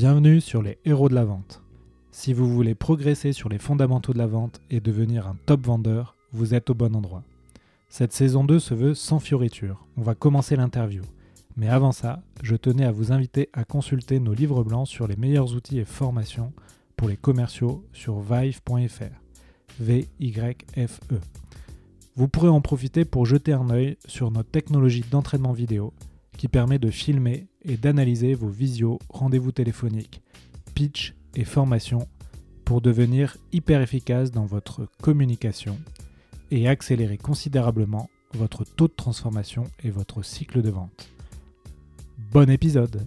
Bienvenue sur les héros de la vente. Si vous voulez progresser sur les fondamentaux de la vente et devenir un top vendeur, vous êtes au bon endroit. Cette saison 2 se veut sans fioriture. On va commencer l'interview. Mais avant ça, je tenais à vous inviter à consulter nos livres blancs sur les meilleurs outils et formations pour les commerciaux sur vive.fr. V-Y-F-E. Vous pourrez en profiter pour jeter un œil sur notre technologie d'entraînement vidéo qui permet de filmer et d'analyser vos visios, rendez-vous téléphoniques, pitch et formation pour devenir hyper efficace dans votre communication et accélérer considérablement votre taux de transformation et votre cycle de vente. Bon épisode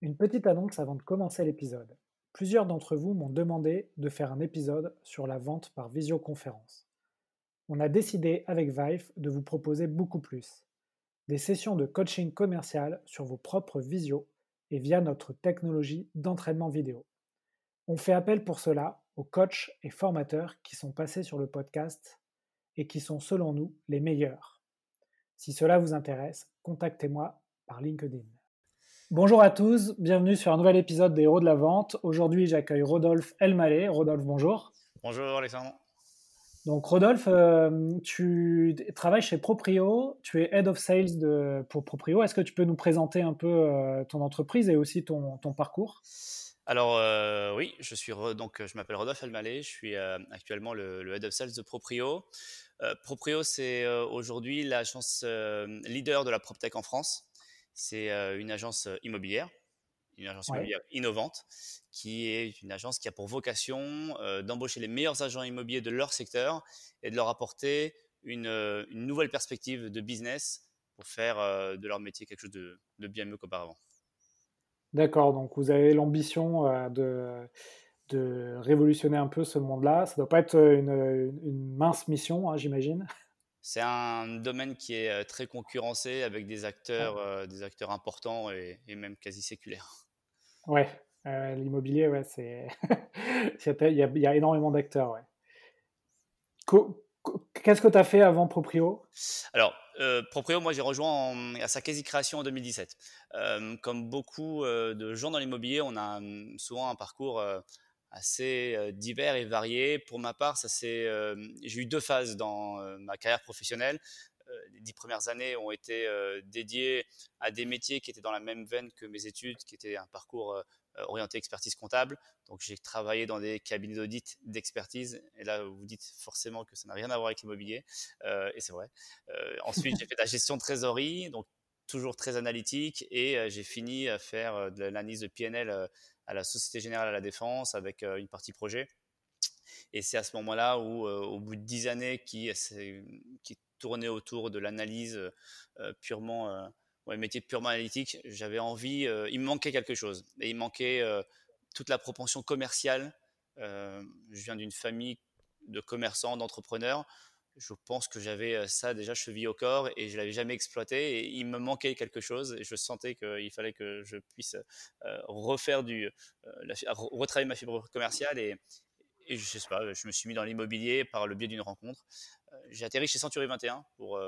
Une petite annonce avant de commencer l'épisode. Plusieurs d'entre vous m'ont demandé de faire un épisode sur la vente par visioconférence. On a décidé avec Vive de vous proposer beaucoup plus. Des sessions de coaching commercial sur vos propres visios et via notre technologie d'entraînement vidéo. On fait appel pour cela aux coachs et formateurs qui sont passés sur le podcast et qui sont selon nous les meilleurs. Si cela vous intéresse, contactez-moi par LinkedIn. Bonjour à tous, bienvenue sur un nouvel épisode des Héros de la Vente. Aujourd'hui, j'accueille Rodolphe Elmaleh. Rodolphe, bonjour. Bonjour Alexandre. Donc Rodolphe, euh, tu travailles chez Proprio, tu es Head of Sales de, pour Proprio. Est-ce que tu peux nous présenter un peu euh, ton entreprise et aussi ton, ton parcours? Alors euh, oui, je suis donc je m'appelle Rodolphe Elmaleh, je suis actuellement le, le, head of sales de Proprio. Proprio, c'est aujourd'hui l'agence leader de la PropTech en France. C'est une agence immobilière une agence immobilière innovante, qui est une agence qui a pour vocation euh, d'embaucher les meilleurs agents immobiliers de leur secteur et de leur apporter une, euh, nouvelle perspective de business pour faire euh, de leur métier quelque chose de, bien mieux qu'auparavant. D'accord, donc vous avez l'ambition de, de révolutionner un peu ce monde-là. Ça ne doit pas être une, mince mission, hein, j'imagine. C'est un domaine qui est très concurrencé avec des acteurs, des acteurs importants et, et même quasi séculaires. Ouais, euh, l'immobilier, ouais, c'est. il, y a, il y a énormément d'acteurs, ouais. Qu'est-ce que tu as fait avant Proprio? Alors, euh, Proprio, moi j'ai rejoint à sa quasi-création en 2017. Euh, comme beaucoup de gens dans l'immobilier, on a hum, souvent un parcours assez divers et varié. Pour ma part, ça j'ai eu deux phases dans ma carrière professionnelle. les dix premières années ont été dédiées à des métiers qui étaient dans la même veine que mes études, qui étaient un parcours orienté expertise comptable. Donc j'ai travaillé dans des cabinets d'audit d'expertise. Et là, vous dites forcément que ça n'a rien à voir avec l'immobilier. et c'est vrai. ensuite, j'ai fait de la gestion de trésorerie, donc toujours très analytique. Et j'ai fini à faire de l'analyse de PNL à la Société Générale à la Défense avec une partie projet. Et c'est à ce moment-là où, au bout de dix années, qui, qui tournait autour de l'analyse purement ouais, métier purement analytique, j'avais envie, euh, il me manquait quelque chose. Et il manquait euh, toute la propension commerciale. Euh, je viens d'une famille de commerçants, d'entrepreneurs. Je pense que j'avais ça déjà chevillé au corps et je l'avais jamais exploité. Et il me manquait quelque chose et je sentais qu'il fallait que je puisse refaire du, retravailler ma fibre commerciale et, et je sais pas, je me suis mis dans l'immobilier par le biais d'une rencontre. J'ai atterri chez Century 21 pour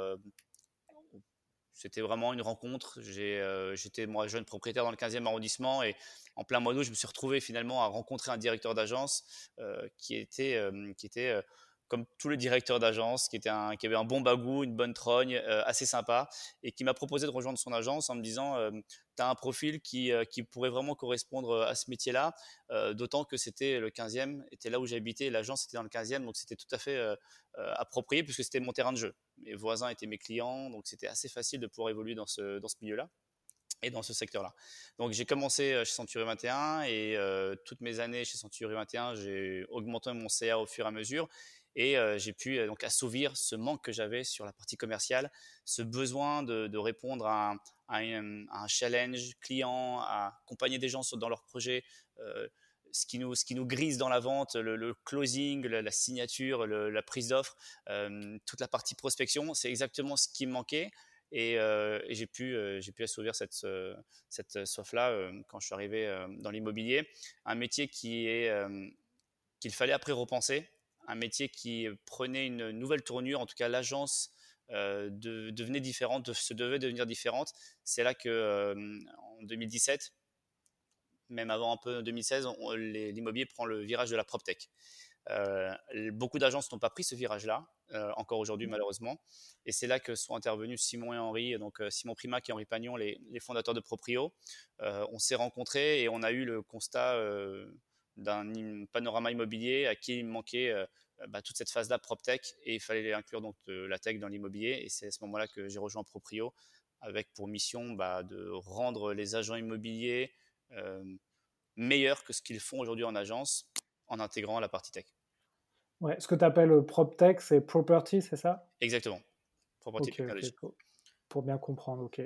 c'était vraiment une rencontre. Euh, j'étais moi jeune propriétaire dans le 15e arrondissement et en plein mois d'août, je me suis retrouvé finalement à rencontrer un directeur d'agence euh, qui était, euh, qui était comme tous les directeurs d'agence, qui, avait un bon bagou, une bonne trogne, assez sympa, et qui m'a proposé de rejoindre son agence en me disant Tu as un profil qui, qui, pourrait vraiment correspondre à ce métier-là, d'autant que c'était le 15e, était là où j'habitais, l'agence était dans le 15e, donc c'était tout à fait approprié puisque c'était mon terrain de jeu mes voisins étaient mes clients, donc c'était assez facile de pouvoir évoluer dans ce, milieu-là et dans ce secteur-là. Donc j'ai commencé euh, chez Century 21 et euh, toutes mes années chez Century 21, j'ai augmenté mon CA au fur et à mesure et euh, j'ai pu donc assouvir ce manque que j'avais sur la partie commerciale, ce besoin de, répondre à un, challenge client, à accompagner des gens dans leurs projets ce qui nous, ce qui nous grise dans la vente, le, closing, la, signature, la prise d'offre, euh, toute la partie prospection, c'est exactement ce qui me manquait. Et, euh, j'ai pu, euh, pu assouvir cette, cette soif-là quand je suis arrivé dans l'immobilier. Un métier qui est, qu'il fallait après repenser, un métier qui prenait une nouvelle tournure, en tout cas l'agence de, devenait différente, se devait devenir différente. C'est là que en 2017, même avant un peu 2016, l'immobilier prend le virage de la PropTech. Euh, beaucoup d'agences n'ont pas pris ce virage-là, euh, encore aujourd'hui malheureusement. Et c'est là que sont intervenus Simon et Henri, donc euh, Simon Primac et Henri Pagnon, les, fondateurs de Proprio. on s'est rencontrés et on a eu le constat d'un panorama immobilier à qui il manquait bah, toute cette phase-là PropTech et il fallait inclure donc la tech dans l'immobilier. Et c'est à ce moment-là que j'ai rejoint Proprio avec pour mission bah, de rendre les agents immobiliers meilleurs que ce qu'ils font aujourd'hui en agence en intégrant la partie tech. Ouais, ce que tu appelles euh, PropTech, c'est property, c'est ça? Exactement. Property pour, bien comprendre, ok.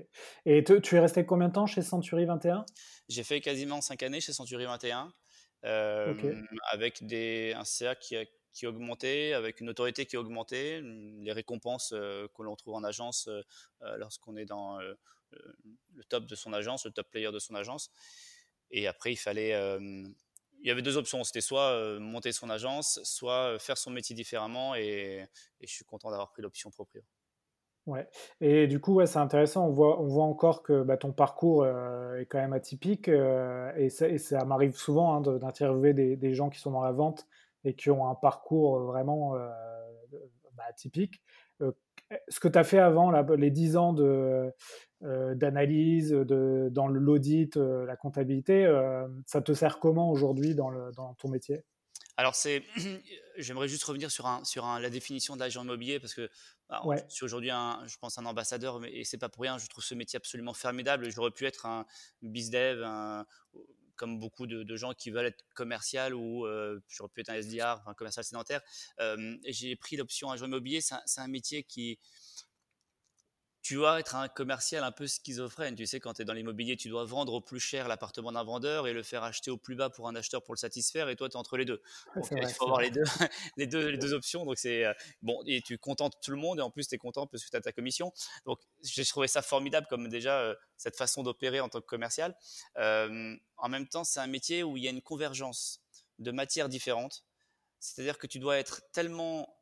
Et tu es resté combien de temps chez Century 21 J'ai fait quasiment 5 années chez Century 21, avec des, un CA qui a, qui augmenté, avec une autorité qui a augmenté, les récompenses que l'on trouve en agence lorsqu'on est dans le top de son agence, le top player de son agence. Et après, il fallait il y avait deux options. C'était soit monter son agence, soit faire son métier différemment. Et, je suis content d'avoir pris l'option proprio. Et du coup, ouais, c'est intéressant. On voit, on voit encore que bah, ton parcours euh, est quand même atypique. et, ça, m'arrive souvent hein, d'interviewer des, gens qui sont dans la vente et qui ont un parcours vraiment bah, atypique ce que tu as fait avant, les 10 ans euh, d'analyse, dans l'audit, euh, la comptabilité, euh, ça te sert comment aujourd'hui dans ton métier? Alors, c'est, j'aimerais juste revenir sur, un, sur la définition de l'agent immobilier parce que bah, je suis aujourd'hui, un, je pense, un ambassadeur, mais, et c'est pas pour rien. Je trouve ce métier absolument formidable. J'aurais pu être un bizdev, un, comme beaucoup de, gens qui veulent être commercial ou euh, j'aurais pu être un SDR, un commercial sédentaire. Euh, j'ai pris l'option agent immobilier. C'est un, métier qui, tu dois être un commercial un peu schizophrène. Tu sais, quand tu es dans l'immobilier, tu dois vendre au plus cher l'appartement d'un vendeur et le faire acheter au plus bas pour un acheteur pour le satisfaire. Et toi, tu es entre les deux. il faut avoir les deux, les, deux, les deux options. Donc, c'est euh, bon. Et tu contentes tout le monde et en plus, tu es content parce que tu as ta commission. Donc, j'ai trouvé ça formidable comme déjà euh, cette façon d'opérer en tant que commercial. Euh, en même temps, c'est un métier où il y a une convergence de matières différentes. C'est-à-dire que tu dois être tellement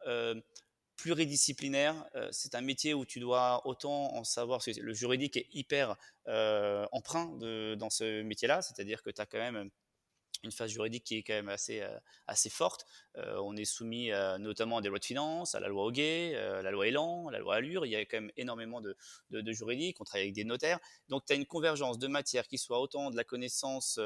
pluridisciplinaire. Euh, c'est un métier où tu dois autant en savoir. Le juridique est hyper euh, emprunt dans ce métier-là, c'est-à-dire que tu as quand même une phase juridique qui est quand même assez, euh, assez forte. Euh, on est soumis notamment à des lois de finances, à la loi Hoguet, euh, la loi Elan, la loi Allure. Il y a quand même énormément de, de, juridiques. On travaille avec des notaires. Donc, tu as une convergence de matières qui soit autant de la connaissance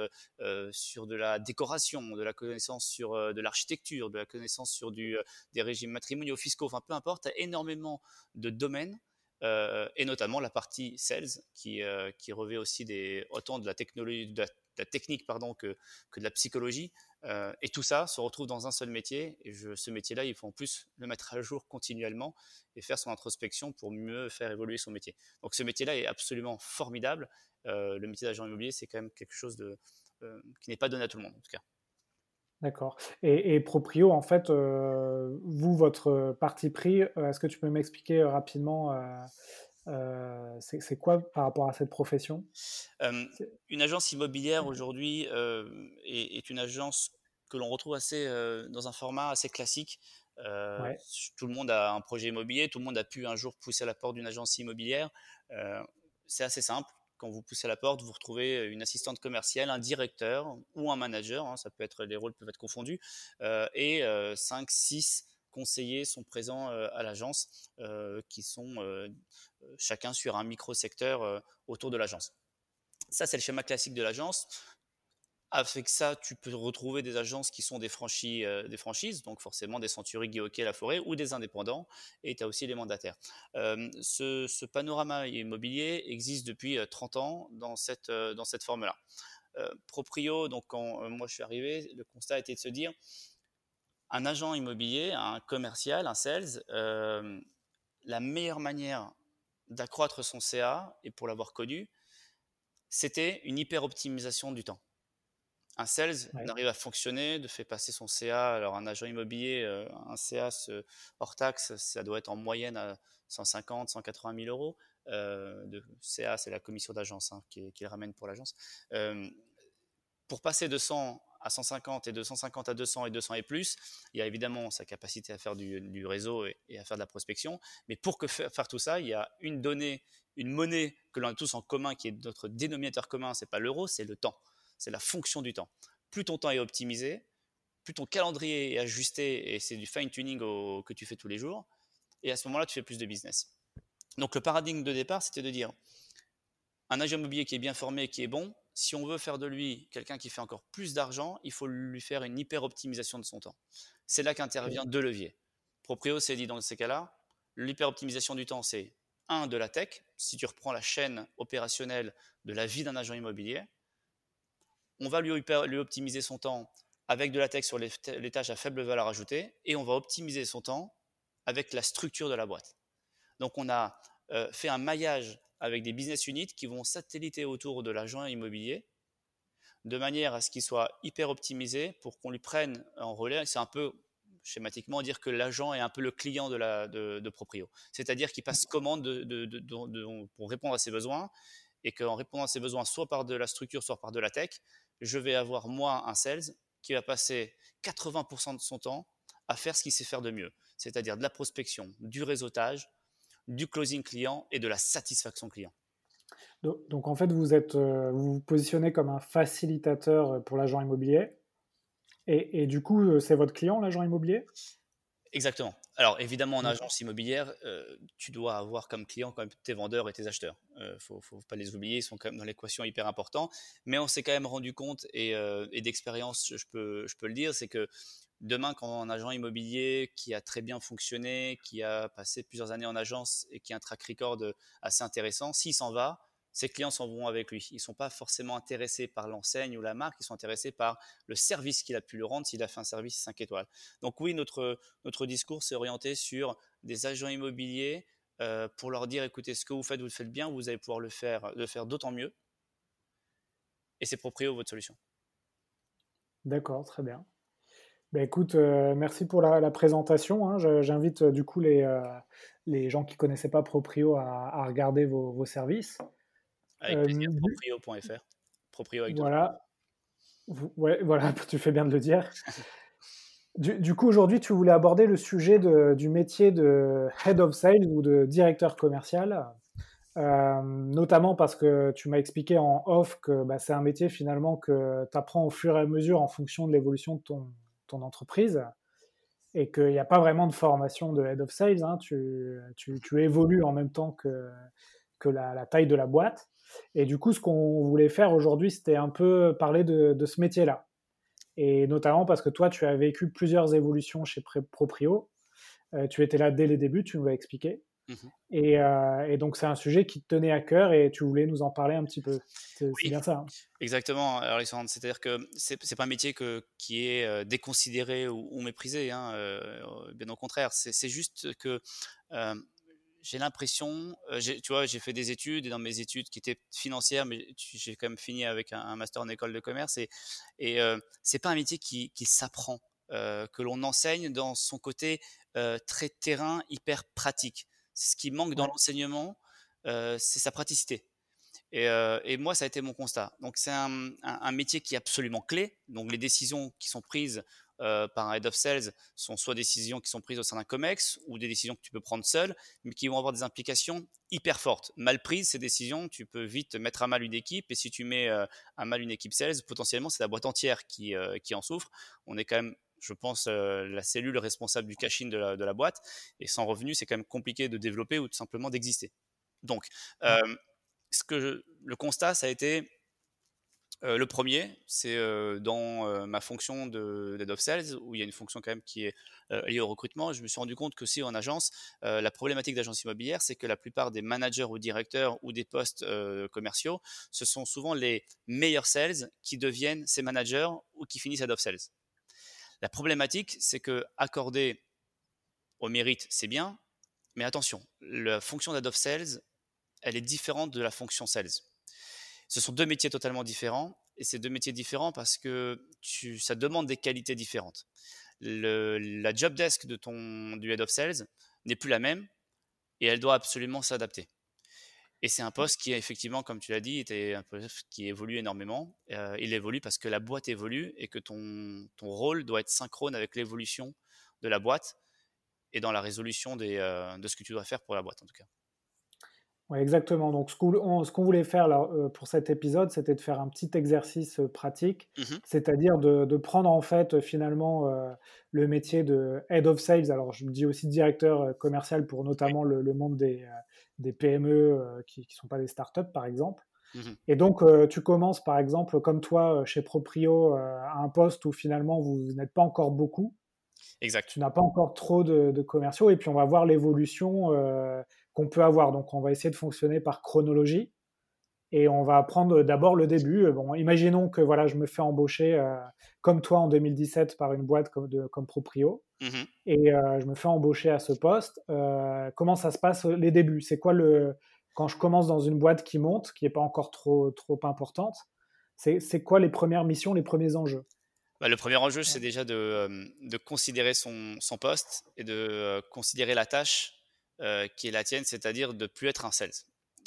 sur de la décoration, de la connaissance sur de l'architecture, de la connaissance sur du, des régimes matrimoniaux, fiscaux, enfin peu importe. Tu as énormément de domaines. et notamment la partie sales qui, qui revêt aussi des, autant de la technologie, de la la technique pardon, que, que de la psychologie. Euh, et tout ça se retrouve dans un seul métier. Et je, ce métier-là, il faut en plus le mettre à jour continuellement et faire son introspection pour mieux faire évoluer son métier. Donc ce métier-là est absolument formidable. Euh, le métier d'agent immobilier, c'est quand même quelque chose de, euh, qui n'est pas donné à tout le monde, en tout cas. D'accord. Et, Proprio, en fait, vous, votre parti pris, est-ce que tu peux m'expliquer rapidement euh, c'est quoi par rapport à cette profession? Une agence immobilière aujourd'hui est, une agence que l'on retrouve assez dans un format assez classique. Tout le monde a un projet immobilier, tout le monde a pu un jour pousser à la porte d'une agence immobilière. c'est assez simple. Quand vous poussez à la porte, vous retrouvez une assistante commerciale, un directeur ou un manager. Hein, ça peut être les rôles peuvent être confondus et 5, 6 conseillers sont présents à l'agence, qui sont chacun sur un micro-secteur autour de l'agence. Ça, c'est le schéma classique de l'agence. Avec ça, tu peux retrouver des agences qui sont des, franchises, des franchises donc forcément des Century, Guy La Forêt, ou des indépendants, et tu as aussi les mandataires. ce, panorama immobilier existe depuis 30 ans dans cette, dans cette forme-là. Proprio, donc quand moi je suis arrivé, le constat était de se dire, un agent immobilier, un commercial, un sales, euh, la meilleure manière d'accroître son CA, et pour l'avoir connu, c'était une hyper-optimisation du temps. Un sales n'arrive à fonctionner, de fait passer son CA. Alors, un agent immobilier, euh, un CA hors taxe, ça doit être en moyenne à 150, 180 000 euros. Euh, de CA, c'est la commission d'agence hein, qui, qui, le ramène pour l'agence. pour passer de 100 à 150 et de 150 à 200 et 200 et plus, il y a évidemment sa capacité à faire du, réseau et, à faire de la prospection. Mais pour que faire, tout ça, il y a une donnée, une monnaie que l'on a tous en commun, qui est notre dénominateur commun, c'est pas l'euro, c'est le temps. c'est la fonction du temps. Plus ton temps est optimisé, plus ton calendrier est ajusté et c'est du fine-tuning que tu fais tous les jours. Et à ce moment-là, tu fais plus de business. Donc le paradigme de départ, c'était de dire un agent immobilier qui est bien formé, qui est bon, si on veut faire de lui quelqu'un qui fait encore plus d'argent, il faut lui faire une hyper optimisation de son temps. C'est là qu'intervient deux leviers. Proprio s'est dit dans ces cas-là, l'hyper optimisation du temps, c'est un de la tech. Si tu reprends la chaîne opérationnelle de la vie d'un agent immobilier, on va lui, lui optimiser son temps avec de la tech sur les, tâches à faible valeur ajoutée et on va optimiser son temps avec la structure de la boîte. Donc on a euh, fait un maillage avec des business units qui vont satelliter autour de l'agent immobilier de manière à ce qu'il soit hyper optimisé pour qu'on lui prenne en relais. C'est un peu schématiquement dire que l'agent est un peu le client de, de, Proprio. C'est-à-dire qu'il passe commande pour répondre à ses besoins et qu'en répondant à ses besoins, soit par de la structure, soit par de la tech, je vais avoir moi un sales qui va passer 80% de son temps à faire ce qu'il sait faire de mieux, c'est-à-dire de la prospection, du réseautage, du closing client et de la satisfaction client. Donc, en fait, vous êtes, euh, vous, vous positionnez comme un facilitateur pour l'agent immobilier. Et, du coup, euh, c'est votre client, l'agent immobilier? Exactement. Alors évidemment, en agence immobilière, euh, tu dois avoir comme client quand même tes vendeurs et tes acheteurs. Il ne faut, pas les oublier, ils sont quand même dans l'équation hyper important. Mais on s'est quand même rendu compte, et, et d'expérience, je peux, je peux le dire, c'est que demain, quand un agent immobilier qui a très bien fonctionné, qui a passé plusieurs années en agence et qui a un track record assez intéressant, s'il s'en va, ses clients s'en vont avec lui. Ils ne sont pas forcément intéressés par l'enseigne ou la marque, ils sont intéressés par le service qu'il a pu leur rendre s'il a fait un service 5 étoiles. Donc oui, notre, notre discours s'est orienté sur des agents immobiliers euh, pour leur dire, écoutez, ce que vous faites, vous le faites bien, vous allez pouvoir le faire, le faire d'autant mieux. Et c'est proprio votre solution. D'accord, très bien. Bah, écoute, euh, merci pour la, présentation. Hein. J'invite euh, du coup les, les gens qui ne connaissaient pas Proprio à, regarder vos, services. Avec plaisir, proprio.fr. Proprio avec Voilà. Ouais, voilà, tu fais bien de le dire. du, coup, aujourd'hui, tu voulais aborder le sujet du métier de Head of Sales ou de directeur commercial. notamment parce que tu m'as expliqué en off que bah, c'est un métier finalement que tu apprends au fur et à mesure en fonction de l'évolution de ton, ton entreprise et qu'il n'y a pas vraiment de formation de head of sales. Hein. Tu, tu, évolues en même temps que, que la, taille de la boîte. Et du coup, ce qu'on voulait faire aujourd'hui, c'était un peu parler de, de ce métier-là. Et notamment parce que toi, tu as vécu plusieurs évolutions chez Proprio. Euh, tu étais là dès les débuts, tu nous l'as expliqué. Mmh euh, et, donc, c'est un sujet qui te tenait à cœur et tu voulais nous en parler un petit peu. C'est bien ça. Hein. Exactement, Alexandre. C'est-à-dire que c'est n'est pas un métier que, qui est euh, déconsidéré ou, méprisé. Hein, bien au contraire. C'est juste que j'ai l'impression, tu vois, j'ai fait des études et dans mes études qui étaient financières, mais j'ai quand même fini avec un, master en école de commerce et, et c'est pas un métier qui, qui s'apprend, que l'on enseigne dans son côté très terrain, hyper pratique. Ce qui manque dans l'enseignement, c'est sa praticité. Et, moi, ça a été mon constat. Donc, c'est un, métier qui est absolument clé. Donc, les décisions qui sont prises par un head of sales sont soit des décisions qui sont prises au sein d'un COMEX ou des décisions que tu peux prendre seul, mais qui vont avoir des implications hyper fortes. Mal prises, ces décisions, tu peux vite mettre à mal une équipe. Et si tu mets à mal une équipe sales, potentiellement, c'est la boîte entière qui, qui en souffre. On est quand même je pense, euh, la cellule responsable du cash-in de la, boîte. Et sans revenu, c'est quand même compliqué de développer ou tout simplement d'exister. Donc, euh, ce que le constat, ça a été euh, le premier, c'est dans ma fonction de of sales, où il y a une fonction quand même qui est liée au recrutement. Je me suis rendu compte que si en agence, la problématique d'agence immobilière, c'est que la plupart des managers ou directeurs ou des postes commerciaux, ce sont souvent les meilleurs sales qui deviennent ces managers ou qui finissent head of sales. La problématique, c'est que accorder au mérite, c'est bien, mais attention, la fonction d'ad of sales, elle est différente de la fonction sales. Ce sont deux métiers totalement différents, et c'est deux métiers différents parce que ça demande des qualités différentes. la job desk de ton, du head of sales n'est plus la même, et elle doit absolument s'adapter. Et c'est un mmh. poste qui, effectivement, comme tu l'as dit, était un poste qui évolue énormément. Euh, il évolue parce que la boîte évolue et que ton, ton rôle doit être synchrone avec l'évolution de la boîte et dans la résolution des, euh, de ce que tu dois faire pour la boîte, en tout cas. Oui, exactement. Donc, ce qu'on voulait faire euh, pour cet épisode, c'était de faire un petit exercice euh, pratique, mmh c'est-à-dire de, prendre en fait finalement euh, le métier de Head of Sales. Alors, je me dis aussi directeur commercial pour notamment le, monde des, PME qui ne sont pas des startups, par exemple. Mmh Et donc, tu commences par exemple, comme toi, chez Proprio, à un poste où finalement vous n'êtes pas encore beaucoup. Exact. Tu n'as pas encore trop de, commerciaux, et puis on va voir l'évolution qu'on peut avoir. Donc, on va essayer de fonctionner par chronologie. Et on va prendre d'abord le début. Bon, imaginons que voilà, je me fais embaucher euh, comme toi en 2017 par une boîte comme, de, comme Proprio. Mmh et euh, je me fais embaucher à ce poste. Euh, comment ça se passe les débuts? C'est quoi le. Quand je commence dans une boîte qui monte, qui n'est pas encore trop, trop importante, c'est quoi les premières missions, les premiers enjeux? Bah, le premier enjeu, c'est déjà de, de considérer son, son, poste et de considérer la tâche euh, qui est la tienne, c'est-à-dire de plus être un sales.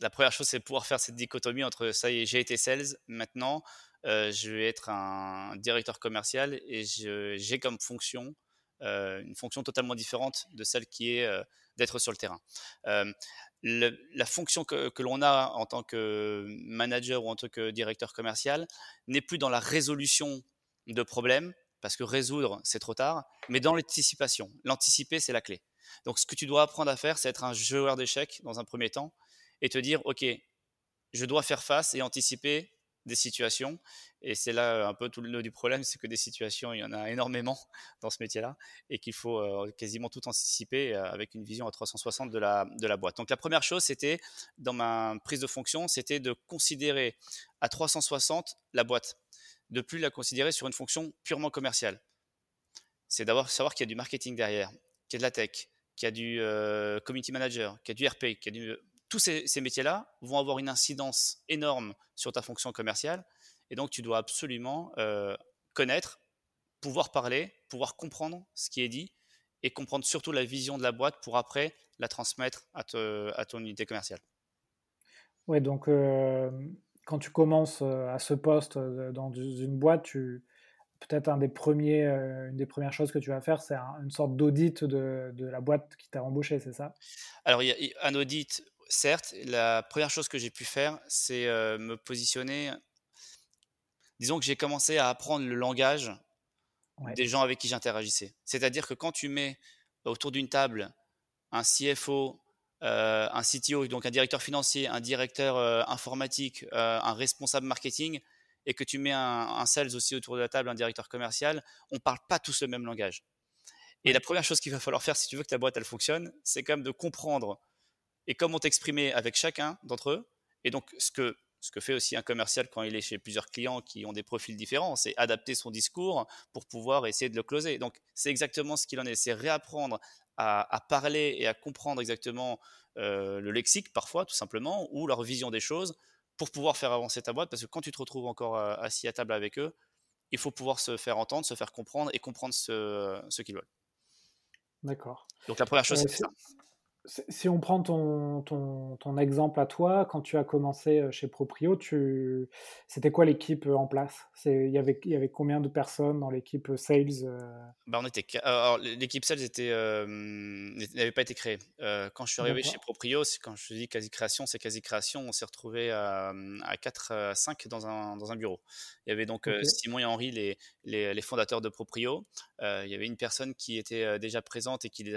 La première chose, c'est pouvoir faire cette dichotomie entre ça y est, j'ai été sales, maintenant euh, je vais être un directeur commercial et j'ai comme fonction euh, une fonction totalement différente de celle qui est d'être sur le terrain. la fonction que, que l'on a en tant que manager ou en tant que directeur commercial n'est plus dans la résolution de problèmes, parce que résoudre, c'est trop tard, mais dans l'anticipation. L'anticiper, c'est la clé. Donc, ce que tu dois apprendre à faire, c'est être un joueur d'échecs dans un premier temps et te dire, OK, je dois faire face et anticiper des situations. Et c'est là euh, un peu tout le nœud du problème, c'est que des situations, il y en a énormément dans ce métier-là et qu'il faut euh, quasiment tout anticiper euh, avec une vision à 360 de la, de la boîte. Donc la première chose, c'était, dans ma prise de fonction, c'était de considérer à 360 la boîte, de plus la considérer sur une fonction purement commerciale. C'est d'abord savoir qu'il y a du marketing derrière, qu'il y a de la tech, qui a du euh, community manager, qui a du RP, qui a du... tous ces, métiers-là vont avoir une incidence énorme sur ta fonction commerciale. Et donc, tu dois absolument euh, connaître, pouvoir parler, pouvoir comprendre ce qui est dit et comprendre surtout la vision de la boîte pour après la transmettre à, à ton unité commerciale. Ouais, donc euh, quand tu commences à ce poste dans une boîte, tu, peut-être un des premiers, euh, une des premières choses que tu vas faire, c'est une sorte d'audit de, de, la boîte qui t'a embauché, c'est ça? Alors, il y a un audit, certes. La première chose que j'ai pu faire, c'est euh, me positionner. Disons que j'ai commencé à apprendre le langage des gens avec qui j'interagissais. C'est-à-dire que quand tu mets autour d'une table un CFO, euh, un CTO, donc un directeur financier, un directeur informatique, un responsable marketing, et que tu mets un, sales aussi autour de la table, un directeur commercial, on ne parle pas tous le même langage. Et la première chose qu'il va falloir faire si tu veux que ta boîte elle fonctionne, c'est quand même de comprendre et comment t'exprimer avec chacun d'entre eux. Et donc ce que ce que fait aussi un commercial quand il est chez plusieurs clients qui ont des profils différents, c'est adapter son discours pour pouvoir essayer de le closer. Donc c'est exactement ce qu'il en est, c'est réapprendre à, parler et à comprendre exactement euh, le lexique parfois tout simplement ou leur vision des choses pour pouvoir faire avancer ta boîte, parce que quand tu te retrouves encore euh, assis à table avec eux, il faut pouvoir se faire entendre, se faire comprendre et comprendre ce, ce qu'ils veulent. D'accord. Donc la première chose, euh, c'est ça. Si on prend ton, ton, exemple à toi, quand tu as commencé euh, chez Proprio, tu... c'était quoi l'équipe euh, en place? Il y, avait, y avait combien de personnes dans l'équipe euh, sales bah on était... L'équipe sales était, n'avait pas été créée. quand je suis arrivé chez Proprio, quand je dis quasi création, c'est quasi création, on s'est retrouvé à, à 4 à 5 dans un, dans un bureau. Il y avait donc Simon et Henri, les, les, les fondateurs de Proprio. il y avait une personne qui était déjà présente et qui,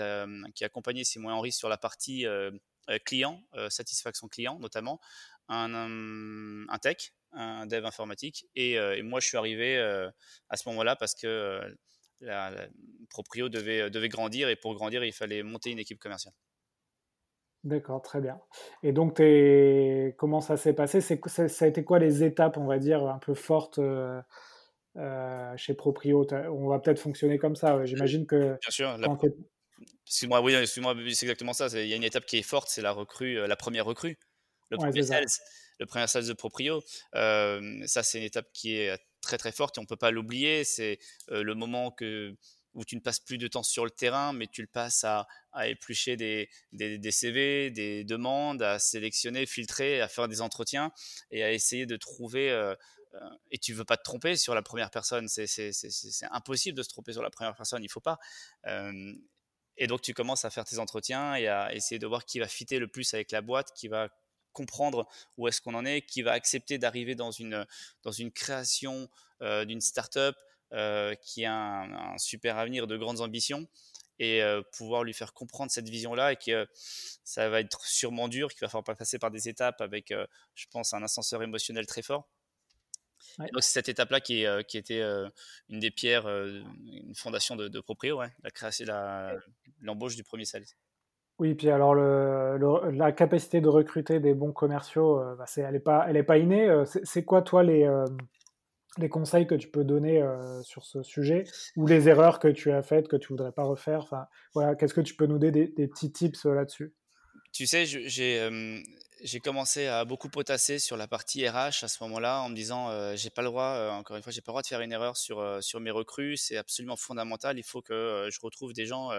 qui accompagnait Simon et Henri sur la partie euh, euh, client, euh, satisfaction client notamment, un, un, tech, un dev informatique. Et, moi, je suis arrivé à ce moment-là parce que la, Proprio devait, devait grandir et pour grandir, il fallait monter une équipe commerciale. D'accord, très bien. Et donc, es... comment ça s'est passé? C'est, Ça a été quoi les étapes, on va dire, un peu fortes chez Proprio? On va peut-être fonctionner comme ça. J'imagine que. Bien sûr. Excuse-moi, oui, excuse-moi, c'est exactement ça. Il y a une étape qui est forte, c'est la recrue, euh, la première recrue, le premier sales, le premier sales de proprio. Euh, ça, c'est une étape qui est très très forte et on peut pas l'oublier. C'est euh, le moment que où tu ne passes plus de temps sur le terrain, mais tu le passes à, à éplucher des, des, des, CV, des demandes, à sélectionner, filtrer, à faire des entretiens et à essayer de trouver. et tu veux pas te tromper sur la première personne, c'est impossible de se tromper sur la première personne, il faut pas. Et donc, tu commences à faire tes entretiens et à essayer de voir qui va fitter le plus avec la boîte, qui va comprendre où est-ce qu'on en est, qui va accepter d'arriver dans une, dans une création d'une startup qui a un, super avenir, de grandes ambitions et pouvoir lui faire comprendre cette vision-là et que ça va être sûrement dur, qu'il va falloir passer par des étapes avec, je pense, un ascenseur émotionnel très fort. Donc c'est cette étape-là qui, qui était une des pierres, une fondation de, de Proprio, la création, l'embauche du premier sales. Oui, puis alors le, la capacité de recruter des bons commerciaux, bah, elle n'est pas, elle est pas innée. C'est quoi toi les les conseils que tu peux donner euh, sur ce sujet ou les erreurs que tu as faites que tu voudrais pas refaire? Enfin voilà qu'est-ce que tu peux nous donner des, petits tips euh, là-dessus? Tu sais j'ai euh, j'ai commencé à beaucoup potasser sur la partie RH à ce moment-là en me disant j'ai pas le droit encore une fois j'ai pas le droit de faire une erreur sur sur mes recrues c'est absolument fondamental il faut que je retrouve des gens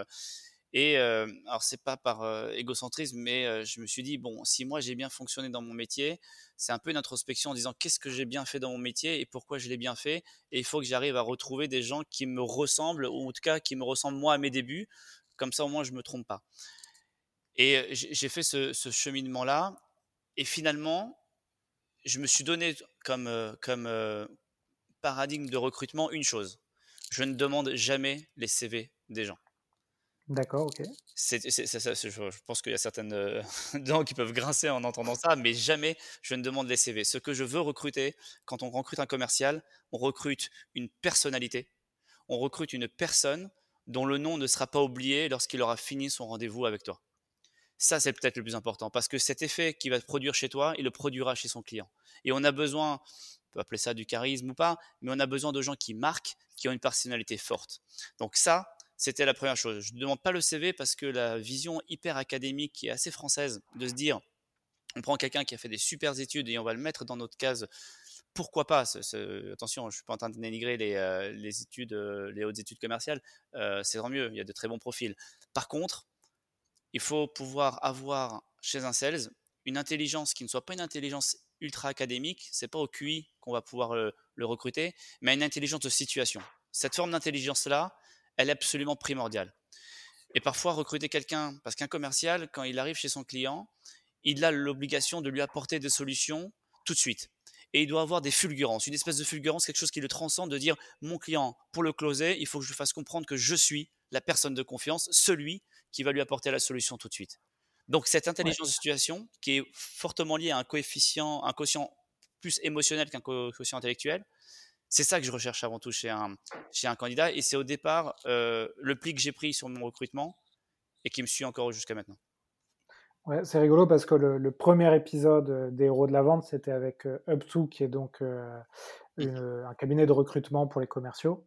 et euh, alors c'est pas par égocentrisme, mais je me suis dit bon, si moi j'ai bien fonctionné dans mon métier, c'est un peu une introspection en disant qu'est-ce que j'ai bien fait dans mon métier et pourquoi je l'ai bien fait? Et il faut que j'arrive à retrouver des gens qui me ressemblent ou en tout cas qui me ressemblent moi à mes débuts. Comme ça au moins je me trompe pas. Et j'ai fait ce, ce cheminement là. Et finalement, je me suis donné comme comme paradigme de recrutement une chose. Je ne demande jamais les CV des gens. D'accord, ok. C'est, je, pense qu'il y a certaines euh, dents qui peuvent grincer en entendant ça, mais jamais je ne demande les CV. Ce que je veux recruter, quand on recrute un commercial, on recrute une personnalité, on recrute une personne dont le nom ne sera pas oublié lorsqu'il aura fini son rendez-vous avec toi. Ça, c'est peut-être le plus important, parce que cet effet qu'il va produire chez toi, il le produira chez son client. Et on a besoin, on peut appeler ça du charisme ou pas, mais on a besoin de gens qui marquent, qui ont une personnalité forte. Donc ça, c'était la première chose. Je ne demande pas le CV parce que la vision hyper académique qui est assez française de se dire on prend quelqu'un qui a fait des super études et on va le mettre dans notre case. Pourquoi pas Attention, je suis pas en train de dénigrer les, euh, études, euh, les hautes études commerciales. Euh, c'est tant mieux, il y a de très bons profils. Par contre, il faut pouvoir avoir chez un sales une intelligence qui ne soit pas une intelligence ultra académique. C'est pas au QI qu'on va pouvoir le recruter, mais une intelligence de situation. Cette forme d'intelligence-là, elle est absolument primordiale. Et parfois, recruter quelqu'un, parce qu'un commercial, quand il arrive chez son client, il a l'obligation de lui apporter des solutions tout de suite. Et il doit avoir des fulgurances, une espèce de fulgurance, quelque chose qui le transcende, de dire, mon client, pour le closer, il faut que je fasse comprendre que je suis la personne de confiance, celui qui va lui apporter la solution tout de suite. Donc cette intelligence de situation, qui est fortement liée à un coefficient, un quotient plus émotionnel qu'un quotient intellectuel, c'est ça que je recherche avant tout chez un, chez un candidat. Et c'est au départ euh, le pli que j'ai pris sur mon recrutement et qui me suit encore jusqu'à maintenant. Ouais, c'est rigolo parce que le, premier épisode des héros de la vente, c'était avec euh, Up2, qui est donc euh, un cabinet de recrutement pour les commerciaux.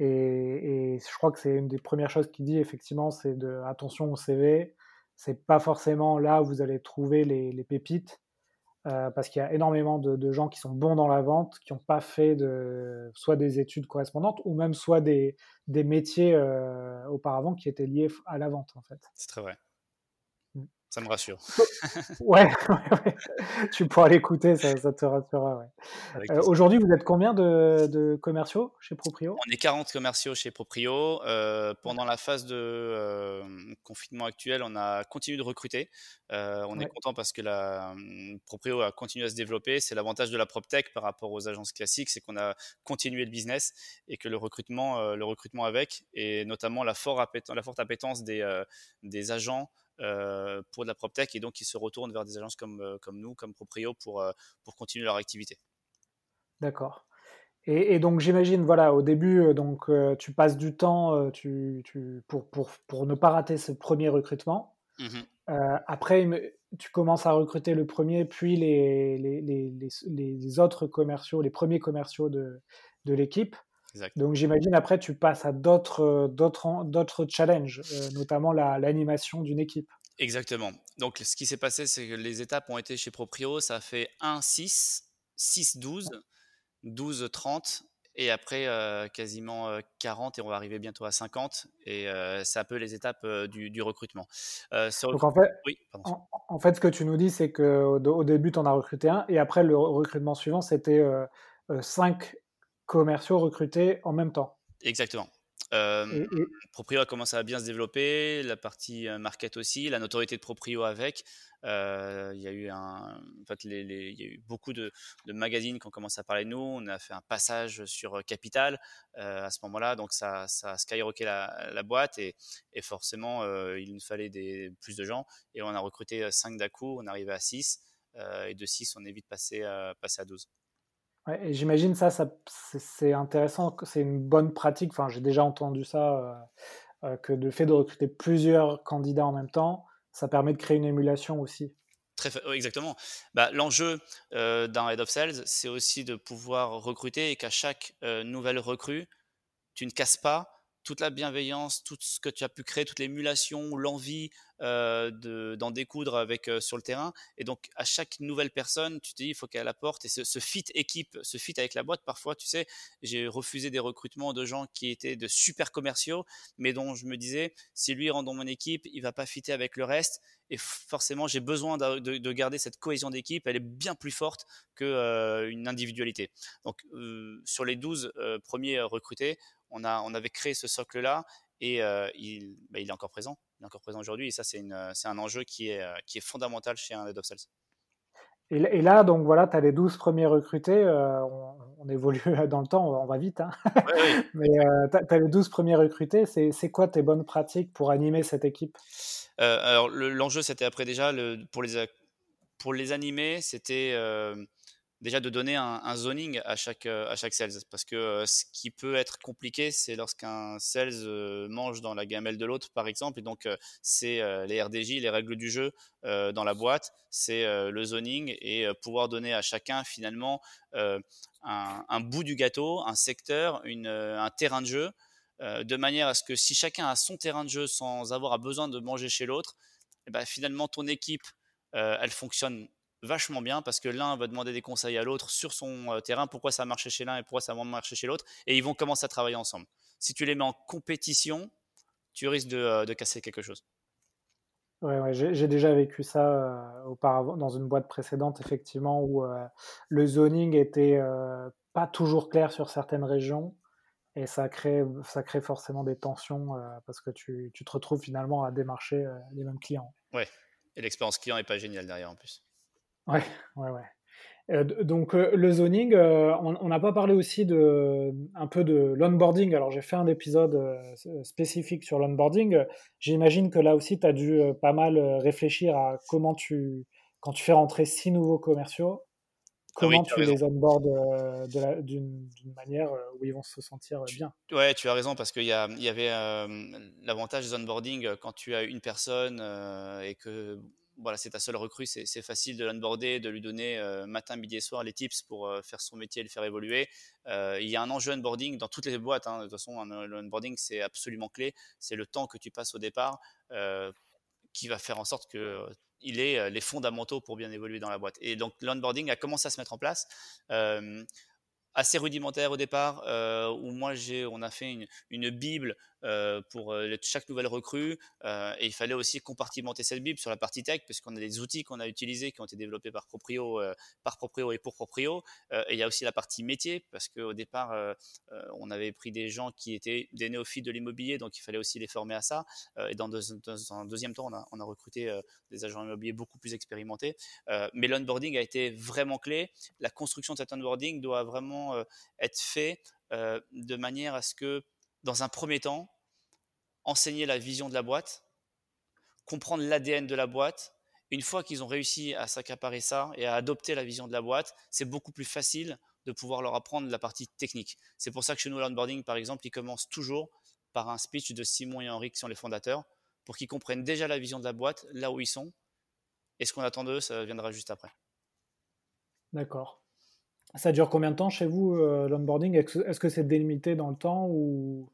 Et, je crois que c'est une des premières choses qu'il dit, effectivement, c'est de attention au CV. C'est pas forcément là où vous allez trouver les pépites. Euh, parce qu'il y a énormément de, gens qui sont bons dans la vente, qui n'ont pas fait soit des études correspondantes ou même soit des, des métiers euh, auparavant qui étaient liés à la vente en fait. C'est très vrai. Ça me rassure. ouais, tu pourras l'écouter, ça, te rassurera. Euh, aujourd'hui, vous êtes combien de, commerciaux chez Proprio? On est 40 commerciaux chez Proprio. Euh, pendant la phase de euh, confinement actuel, on a continué de recruter. on est content parce que la Proprio a continué à se développer. C'est l'avantage de la PropTech par rapport aux agences classiques, c'est qu'on a continué le business et que le recrutement, le recrutement avec, et notamment la, la forte appétence des, des agents euh, pour de la PropTech et donc ils se retournent vers des agences comme, euh, comme nous, comme Proprio, pour, euh, pour continuer leur activité. D'accord. Et, donc j'imagine, voilà, au début, donc tu passes du temps tu, tu, pour, pour, pour, ne pas rater ce premier recrutement. Mmh après, tu commences à recruter le premier, puis les, les, les, les autres commerciaux, les premiers commerciaux de, de l'équipe. Donc j'imagine après tu passes à d'autres d'autres d'autres challenges, euh, notamment l'animation d'une équipe. Exactement. Donc ce qui s'est passé, c'est que les étapes ont été chez Proprio, ça a fait 1 6, 6 12, 12 30 et après euh, quasiment 40 euh, et on va arriver bientôt à 50 et c'est un peu les étapes du, recrutement. Donc en fait, oui, en, fait, ce que tu nous dis, c'est qu'au au début, tu en as recruté un et après le recrutement suivant, c'était 5 commerciaux recrutés en même temps. Exactement. Proprio a commencé à bien se développer, la partie market aussi, la notoriété de Proprio avec. il y a eu un, en fait, les, il y a eu beaucoup de, magazines qui ont commencé à parler de nous. On a fait un passage sur Capital à ce moment-là, donc ça, ça a skyrocketé la, la boîte et, et forcément il nous fallait des, plus de gens et on a recruté 5 d'un coup, on est arrivé à 6 et de 6 on est vite passé, passé à 12 j'imagine ça, ça c'est intéressant, c'est une bonne pratique. Enfin, j'ai déjà entendu ça, euh, euh, que le fait de recruter plusieurs candidats en même temps, ça permet de créer une émulation aussi. Très, exactement. Bah, L'enjeu euh, d'un head of sales, c'est aussi de pouvoir recruter et qu'à chaque nouvelle recrue, tu ne casses pas toute la bienveillance, tout ce que tu as pu créer, toute l'émulation, l'envie d'en découdre avec sur le terrain. Et donc, à chaque nouvelle personne, tu te dis, il faut qu'elle apporte. Et ce, fit équipe, ce fit avec la boîte, parfois, tu sais, j'ai refusé des recrutements de gens qui étaient de super commerciaux, mais dont je me disais, si lui rentre dans mon équipe, il va pas fitter avec le reste. Et forcément, j'ai besoin de, garder cette cohésion d'équipe. Elle est bien plus forte qu'une individualité. Donc, sur les 12 premiers recrutés, on, a, on avait créé ce socle-là et euh, il, bah, il, est encore présent. Il est encore présent aujourd'hui et ça, c'est, un enjeu qui est, euh, qui est fondamental chez un head of sales. Et, là, donc voilà, tu as les 12 premiers recrutés. Euh, on, évolue dans le temps, on va, vite. Hein. Mais tu as, les 12 premiers recrutés. C'est, quoi tes bonnes pratiques pour animer cette équipe? Alors, l'enjeu, c'était après déjà, le, pour, les, pour les animer, c'était déjà de donner un, zoning à chaque, à chaque sales. Parce que ce qui peut être compliqué, c'est lorsqu'un sales mange dans la gamelle de l'autre, par exemple. Et donc, c'est les RDJ, les règles du jeu dans la boîte, c'est le zoning et pouvoir donner à chacun finalement un, bout du gâteau, un secteur, une, un terrain de jeu. de manière à ce que si chacun a son terrain de jeu sans avoir besoin de manger chez l'autre, eh ben, finalement ton équipe, elle fonctionne vachement bien parce que l'un va demander des conseils à l'autre sur son euh, terrain, pourquoi ça a marché chez l'un et pourquoi ça va marcher chez l'autre, et ils vont commencer à travailler ensemble. Si tu les mets en compétition, tu risques de, euh, casser quelque chose. Ouais, ouais j'ai déjà vécu ça euh, auparavant dans une boîte précédente, effectivement, où le zoning était pas toujours clair sur certaines régions. Et ça crée, ça crée forcément des tensions parce que tu, tu, te retrouves finalement à démarcher les mêmes clients. Ouais, et l'expérience client n'est pas géniale derrière en plus. Ouais, ouais, ouais. Euh, donc euh, le zoning, euh, on n'a pas parlé aussi de un peu de l'onboarding. Alors j'ai fait un épisode spécifique sur l'onboarding. J'imagine que là aussi tu as dû pas mal réfléchir à comment tu quand tu fais rentrer six nouveaux commerciaux, ah comment tu, les onboardes d'une manière où ils vont se sentir bien. Ouais, tu as raison parce qu'il y, y, avait l'avantage des onboarding quand tu as une personne et que voilà, c'est ta seule recrue, c'est facile de l'onboarder, de lui donner euh, matin, midi et soir les tips pour euh, faire son métier et le faire évoluer. Euh, il y a un enjeu onboarding dans toutes les boîtes. Hein. de toute façon, l'onboarding, c'est absolument clé. C'est le temps que tu passes au départ qui va faire en sorte qu'il ait les fondamentaux pour bien évoluer dans la boîte. Et donc, l'onboarding a commencé à se mettre en place assez rudimentaire au départ, où moi j'ai, on a fait une bible euh, pour euh, chaque nouvelle recrue. Euh, et il fallait aussi compartimenter cette Bible sur la partie tech, puisqu'on a des outils qu'on a utilisés, qui ont été développés par Proprio, par Proprio et pour Proprio. et il y a aussi la partie métier, parce qu'au départ, on avait pris des gens qui étaient des néophytes de l'immobilier, donc il fallait aussi les former à ça. et dans, un deuxième temps, on a, on a recruté des agents immobiliers beaucoup plus expérimentés. mais l'onboarding a été vraiment clé. La construction de cet onboarding doit vraiment être fait de manière à ce que dans un premier temps, enseigner la vision de la boîte, comprendre l'ADN de la boîte. Une fois qu'ils ont réussi à s'accaparer ça et à adopter la vision de la boîte, c'est beaucoup plus facile de pouvoir leur apprendre la partie technique. C'est pour ça que chez nous, l'onboarding, par exemple, il commence toujours par un speech de Simon et Henri qui sont les fondateurs, pour qu'ils comprennent déjà la vision de la boîte, là où ils sont. Et ce qu'on attend d'eux, ça viendra juste après. D'accord. Ça dure combien de temps chez vous, euh, l'onboarding? Est-ce que c'est délimité dans le temps ou,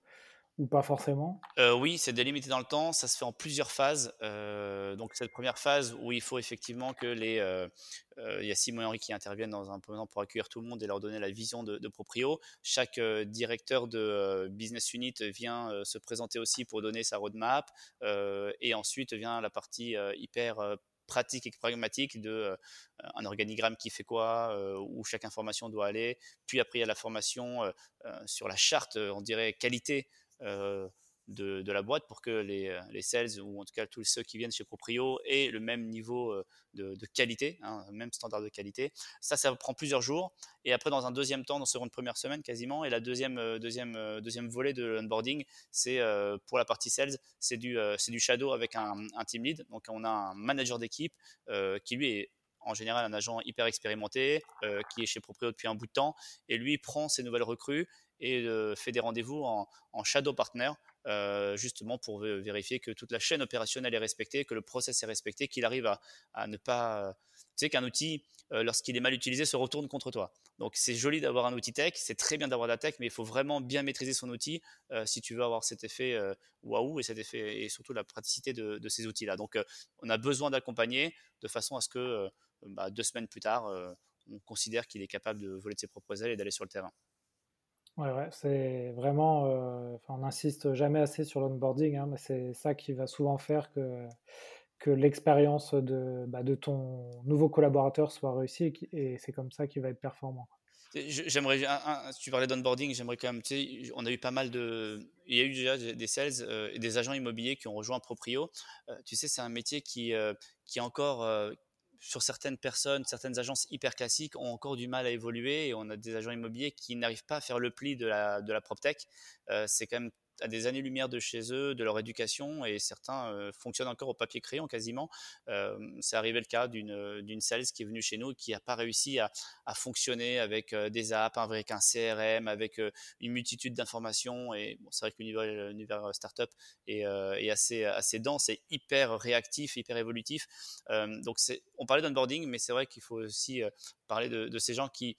pas forcément? Euh, Oui, c'est délimité dans le temps. Ça se fait en plusieurs phases. Euh, donc, cette première phase où il faut effectivement que les. il y a Simon et Henri qui interviennent dans un temps pour accueillir tout le monde et leur donner la vision de, de Proprio. Chaque directeur de business unit vient se présenter aussi pour donner sa roadmap. et ensuite vient la partie hyper pratique et pragmatique de euh, un organigramme qui fait quoi, euh, où chaque information doit aller. Puis après, il y a la formation euh, sur la charte, on dirait qualité de, la boîte pour que les, les, sales ou en tout cas tous ceux qui viennent chez Proprio aient le même niveau de, qualité, hein, même standard de qualité. Ça, ça prend plusieurs jours. Et après, dans un deuxième temps, dans cette première semaine quasiment, et la deuxième, deuxième, deuxième volet de l'onboarding, c'est pour la partie sales, c'est du, du shadow avec un, un, team lead. Donc on a un manager d'équipe qui lui est en général un agent hyper expérimenté qui est chez Proprio depuis un bout de temps et lui prend ses nouvelles recrues et fait des rendez-vous en, en, shadow partner euh, justement pour vérifier que toute la chaîne opérationnelle est respectée, que le process est respecté, qu'il arrive à, ne pas... Tu sais qu'un outil, euh, lorsqu'il est mal utilisé, se retourne contre toi. Donc c'est joli d'avoir un outil tech, c'est très bien d'avoir de la tech, mais il faut vraiment bien maîtriser son outil euh, si tu veux avoir cet effet waouh et cet effet et surtout la praticité de, ces outils-là. Donc on a besoin d'accompagner de façon à ce que bah, deux semaines plus tard, on considère qu'il est capable de voler de ses propres ailes et d'aller sur le terrain. C'est vraiment, euh, on n'insiste jamais assez sur l'onboarding, hein, mais c'est ça qui va souvent faire que, que l'expérience de, bah, de ton nouveau collaborateur soit réussie et, c'est comme ça qu'il va être performant. J'aimerais, si tu parlais d'onboarding, j'aimerais quand même, tu sais, on a eu pas mal de, il y a eu déjà des sales euh, et des agents immobiliers qui ont rejoint Proprio. Euh, tu sais, c'est un métier qui, qui est encore, sur certaines personnes, certaines agences hyper classiques ont encore du mal à évoluer et on a des agents immobiliers qui n'arrivent pas à faire le pli de la, de la PropTech. Euh, c'est quand même à des années-lumière de chez eux, de leur éducation, et certains euh, fonctionnent encore au papier crayon quasiment. Euh, c'est arrivé le cas d'une, sales qui est venue chez nous et qui n'a pas réussi à, à fonctionner avec euh, des apps, avec un CRM, avec une multitude d'informations. Et c'est vrai que l'univers, startup est, est, assez, assez dense et hyper réactif, hyper évolutif. donc on parlait d'onboarding, mais c'est vrai qu'il faut aussi parler de, de ces gens qui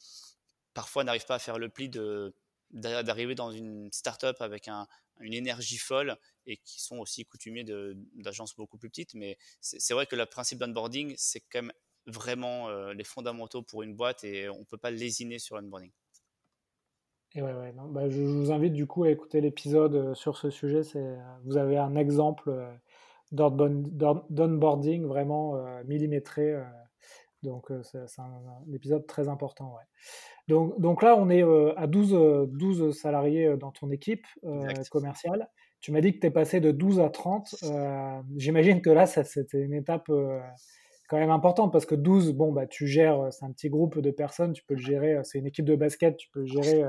parfois n'arrivent pas à faire le pli de d'arriver dans une startup avec un, une énergie folle et qui sont aussi coutumiers d'agences beaucoup plus petites. Mais c'est vrai que le principe d'onboarding, c'est quand même vraiment euh, les fondamentaux pour une boîte et on ne peut pas lésiner sur l'onboarding. Et ouais, ouais, bah, je, vous invite du coup à écouter l'épisode euh, sur ce sujet. Euh, vous avez un exemple d'onboarding vraiment millimétré. Donc c'est un, épisode très important. Ouais. Donc, donc là, on est à 12, 12 salariés dans ton équipe commerciale. Tu m'as dit que tu es passé de 12 à 30. J'imagine que là, c'était une étape quand même importante parce que 12, bon, bah, tu gères, c'est un petit groupe de personnes, tu peux le gérer, c'est une équipe de basket, tu peux le gérer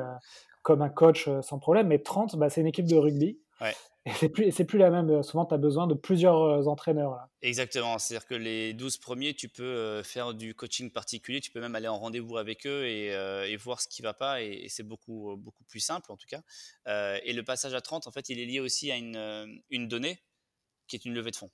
comme un coach sans problème. Mais 30, bah, c'est une équipe de rugby. Ouais. Et c'est plus, c'est plus la même. Euh, souvent, tu as besoin de plusieurs euh, entraîneurs. Là. Exactement. C'est-à-dire que les 12 premiers, tu peux euh, faire du coaching particulier. Tu peux même aller en rendez-vous avec eux et, et voir ce qui va pas. Et, c'est beaucoup, beaucoup plus simple, en tout cas. et le passage à 30, en fait, il est lié aussi à une, une donnée qui est une levée de fonds.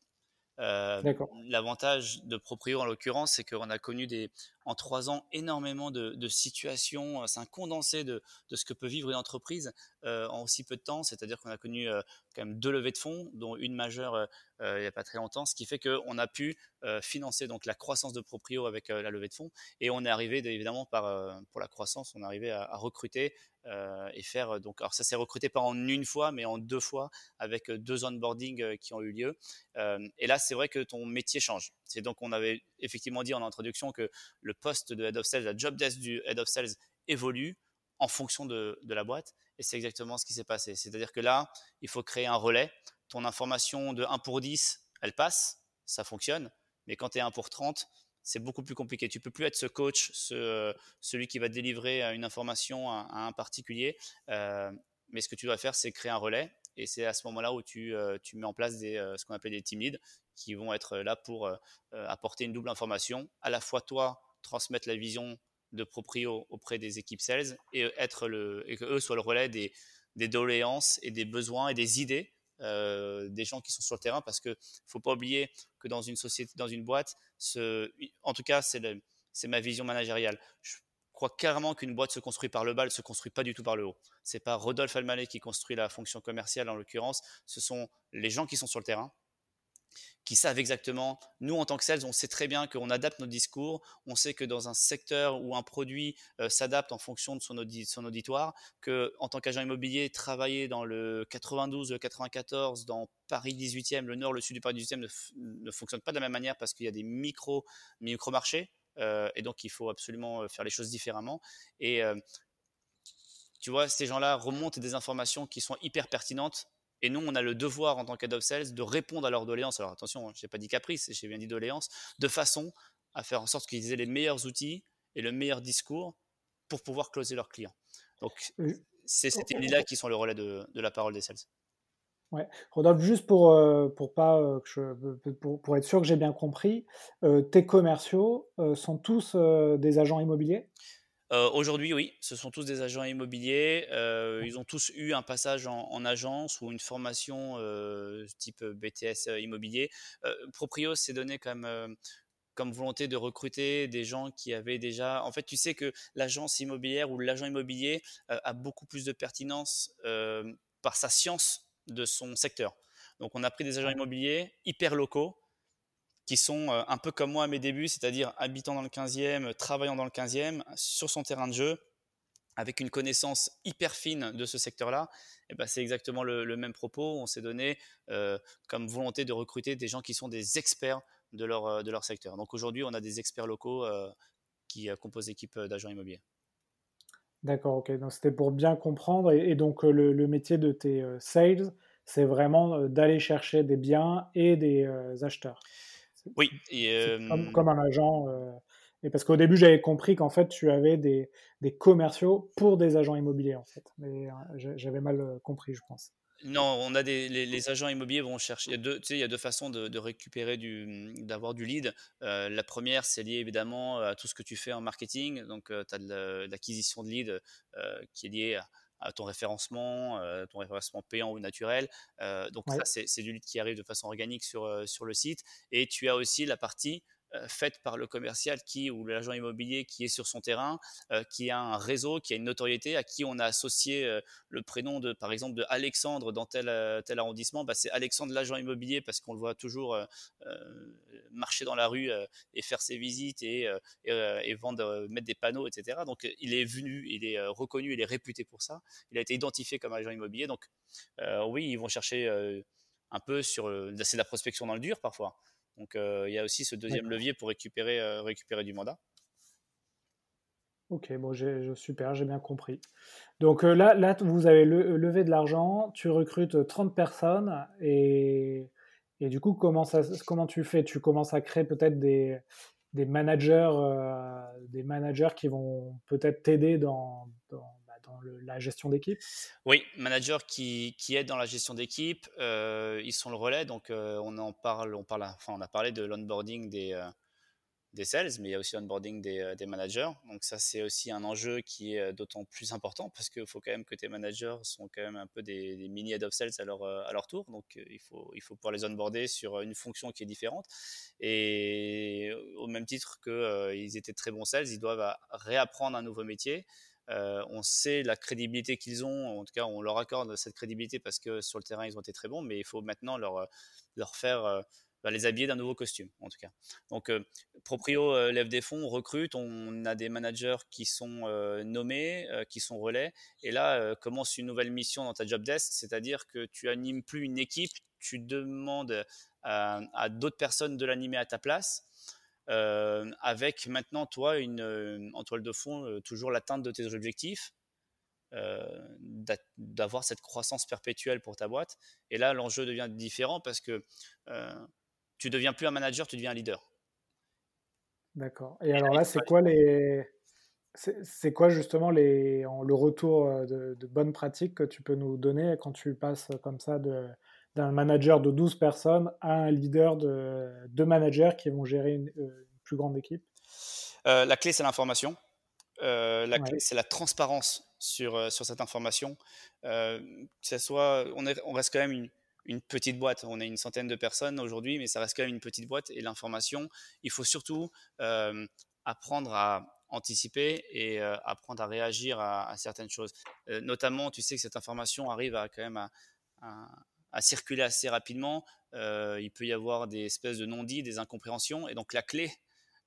L'avantage de Proprio en l'occurrence, c'est qu'on a connu des, en trois ans énormément de, situations. C'est un condensé de, ce que peut vivre une entreprise en aussi peu de temps. C'est-à-dire qu'on a connu quand même deux levées de fonds, dont une majeure il n'y a pas très longtemps, ce qui fait qu'on a pu financer donc la croissance de Proprio avec la levée de fonds. Et on est arrivé évidemment pour la croissance, on est arrivé à, à recruter et faire donc alors ça s'est recruté pas en une fois mais en deux fois avec deux onboarding qui ont eu lieu et là c'est vrai que ton métier change c'est donc on avait effectivement dit en introduction que le poste de head of sales la job desk du head of sales évolue en fonction de, la boîte et c'est exactement ce qui s'est passé c'est à dire que là il faut créer un relais ton information de 1 pour 10 elle passe ça fonctionne mais quand tu es 1 pour 30 c'est beaucoup plus compliqué. Tu peux plus être ce coach, ce, celui qui va délivrer euh, une information à, un particulier. Euh, mais ce que tu dois faire, c'est créer un relais. Et c'est à ce moment-là où tu, euh, mets en place ce qu'on appelle des team leads qui vont être là pour apporter une double information. À la fois toi, transmettre la vision de proprio auprès des équipes sales et, être le, et que eux soient le relais des, des doléances et des besoins et des idées euh, des gens qui sont sur le terrain parce que faut pas oublier que dans une société, dans une boîte, en tout cas, c'est ma vision managériale. Je crois carrément qu'une boîte se construit par le bas, elle se construit pas du tout par le haut. C'est pas Rodolphe Almalet qui construit la fonction commerciale en l'occurrence, ce sont les gens qui sont sur le terrain qui savent exactement. Nous, en tant que sales, on sait très bien qu'on adapte nos discours. On sait que dans un secteur où un produit euh, s'adapte en fonction de son, son auditoire, que en tant qu'agent immobilier, travailler dans le 92, le 94, dans Paris 18e, le nord, le sud du Paris 18e ne, fonctionne pas de la même manière parce qu'il y a des micro, micro marchés. Euh, et donc, il faut absolument euh, faire les choses différemment. Et tu vois, ces gens-là remontent des informations qui sont hyper pertinentes. Et nous, on a le devoir en tant qu'head of sales de répondre à leurs doléances. Alors attention, je n'ai pas dit caprice, j'ai bien dit doléances, de façon à faire en sorte qu'ils aient les meilleurs outils et le meilleur discours pour pouvoir closer leurs clients. Donc, c'est ces là qui sont le relais de, la parole des sales. Ouais. Rodolphe, juste pour, euh, pour, pas, euh, pour, pour, être sûr que j'ai bien compris, euh, tes commerciaux sont tous des agents immobiliers? Aujourd'hui, oui, ce sont tous des agents immobiliers. ils ont tous eu un passage en, agence ou une formation type BTS immobilier. Proprio s'est donné comme, comme volonté de recruter des gens qui avaient déjà. En fait, tu sais que l'agence immobilière ou l'agent immobilier a beaucoup plus de pertinence par sa science de son secteur. Donc, on a pris des agents immobiliers hyper locaux qui sont un peu comme moi à mes débuts, c'est-à-dire habitant dans le 15e, travaillant dans le 15e, sur son terrain de jeu, avec une connaissance hyper fine de ce secteur-là. Et ben, c'est exactement le, même propos. On s'est donné comme volonté de recruter des gens qui sont des experts de leur, de leur secteur. Donc aujourd'hui, on a des experts locaux qui composent l'équipe d'agents immobiliers. D'accord, ok. Donc c'était pour bien comprendre. Et, donc le, métier de tes sales, c'est vraiment d'aller chercher des biens et des acheteurs. Oui. comme, un agent. et parce qu'au début, j'avais compris qu'en fait, tu avais des, des, commerciaux pour des agents immobiliers, en fait. Mais j'avais mal compris, je pense. Non, on a des, les, agents immobiliers vont chercher. Il y a deux, tu sais, il y a deux façons de, récupérer du, d'avoir du lead. Euh, la première, c'est lié évidemment à tout ce que tu fais en marketing. Donc, euh, tu as de l'acquisition de lead euh, qui est liée à, ton référencement, ton référencement payant ou naturel. donc, ça, c'est, du lead qui arrive de façon organique sur, sur le site. Et tu as aussi la partie euh, faite par le commercial qui ou l'agent immobilier qui est sur son terrain, euh, qui a un réseau, qui a une notoriété, à qui on a associé euh, le prénom de, par exemple, de Alexandre dans tel, tel arrondissement, bah, c'est Alexandre l'agent immobilier parce qu'on le voit toujours marcher dans la rue et faire ses visites et, et, vendre, mettre des panneaux, etc. Donc il est venu, il est reconnu, il est réputé pour ça. Il a été identifié comme agent immobilier. Donc oui, ils vont chercher un peu sur, c'est de la prospection dans le dur parfois. Donc euh, il y a aussi ce deuxième levier pour récupérer, euh, récupérer du mandat. Ok, bon, super, j'ai bien compris. Donc euh, là, là, vous avez levé de l'argent, tu recrutes 30 personnes et, et du coup, comment, ça, comment tu fais? Tu commences à créer peut-être des, des managers, des managers qui vont peut-être t'aider dans, la gestion d'équipe? Oui, managers qui, qui aident dans la gestion d'équipe, euh, ils sont le relais. Donc, euh, on en parle, on, parle, enfin, on a parlé de l'onboarding des, euh, des sales, mais il y a aussi l'onboarding des, des managers. Donc, ça, c'est aussi un enjeu qui est d'autant plus important parce qu'il faut quand même que tes managers sont quand même un peu des, mini head of sales à leur, à leur tour. Donc, il faut, il faut pouvoir les onboarder sur une fonction qui est différente. Et au même titre qu'ils étaient très bons sales, ils doivent réapprendre un nouveau métier. Euh, on sait la crédibilité qu'ils ont, en tout cas on leur accorde cette crédibilité parce que sur le terrain ils ont été très bons, mais il faut maintenant leur, euh, leur faire euh, bah, les habiller d'un nouveau costume en tout cas. Donc Proprio lève des fonds, on recrute, on a des managers qui sont nommés, qui sont relais, et là commence une nouvelle mission dans ta job desk, c'est-à-dire que tu animes plus une équipe, tu demandes à d'autres personnes de l'animer à ta place. Euh, avec maintenant, toi, une, euh, en toile de fond, euh, toujours l'atteinte de tes objectifs, d'avoir cette croissance perpétuelle pour ta boîte. Et là, l'enjeu devient différent parce que tu deviens plus un manager, tu deviens un leader. D'accord. Et, alors là, c'est quoi les. C'est quoi justement les, le retour de, de bonnes pratiques que tu peux nous donner quand tu passes comme ça de, d'un manager de 12 personnes à un leader de deux managers qui vont gérer une, euh, plus grande équipe euh, La clé, c'est l'information. Euh, la clé, c'est la transparence sur, sur cette information. que ça soit, on, est, on, reste quand même une, une, petite boîte. On est une centaine de personnes aujourd'hui, mais ça reste quand même une petite boîte. Et l'information, il faut surtout apprendre à anticiper et apprendre à réagir à, certaines choses. notamment, tu sais que cette information arrive à quand même à, à à circuler assez rapidement. Euh, il peut y avoir des espèces de non-dits, des incompréhensions. Et donc la clé,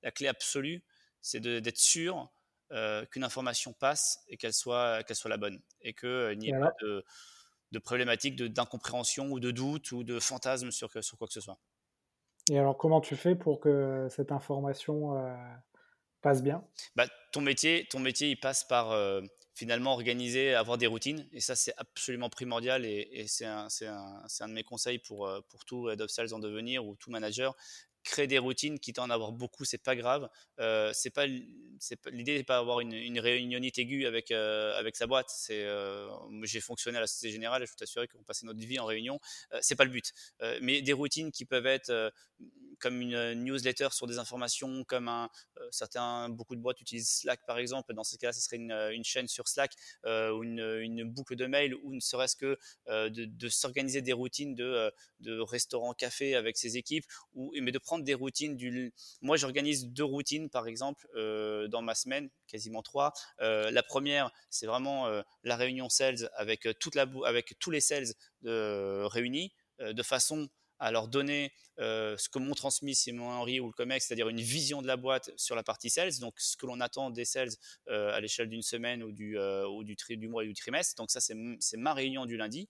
la clé absolue, c'est d'être sûr euh, qu'une information passe et qu'elle soit, qu'elle soit la bonne. Et qu'il euh, n'y ait pas de, de problématique d'incompréhension ou de doute ou de fantasme sur, sur quoi que ce soit. Et alors comment tu fais pour que cette information passe bien? Bah, ton, métier, ton métier, il passe par finalement organiser, avoir des routines. Et ça, c'est absolument primordial. Et, c'est un, de mes conseils pour, pour tout head of sales en devenir ou tout manager créer des routines, quitte à en avoir beaucoup, c'est pas grave. Euh, c'est pas, l'idée n'est pas d'avoir une, une réunionite aiguë avec euh, avec sa boîte. C'est, euh, j'ai fonctionné à la Société Générale, et je peux t'assurer qu'on passait notre vie en réunion. Euh, c'est pas le but. Euh, mais des routines qui peuvent être comme une newsletter sur des informations, comme un, certains, beaucoup de boîtes utilisent Slack par exemple. Dans ce cas-là, ce serait une, une, chaîne sur Slack ou une, boucle de mail ou ne serait-ce que de, s'organiser des routines de, de restaurant café avec ses équipes ou mais de prendre des routines. Moi, j'organise deux routines, par exemple, euh, dans ma semaine, quasiment trois. Euh, la première, c'est vraiment euh, la réunion sales avec, toute la, avec tous les sales réunis, de façon à leur donner euh, ce que m'ont transmis Simon Henry ou le COMEX, c'est-à-dire une vision de la boîte sur la partie sales, donc ce que l'on attend des sales euh, à l'échelle d'une semaine ou du, euh, ou du, mois et du trimestre. Donc ça, c'est ma réunion du lundi.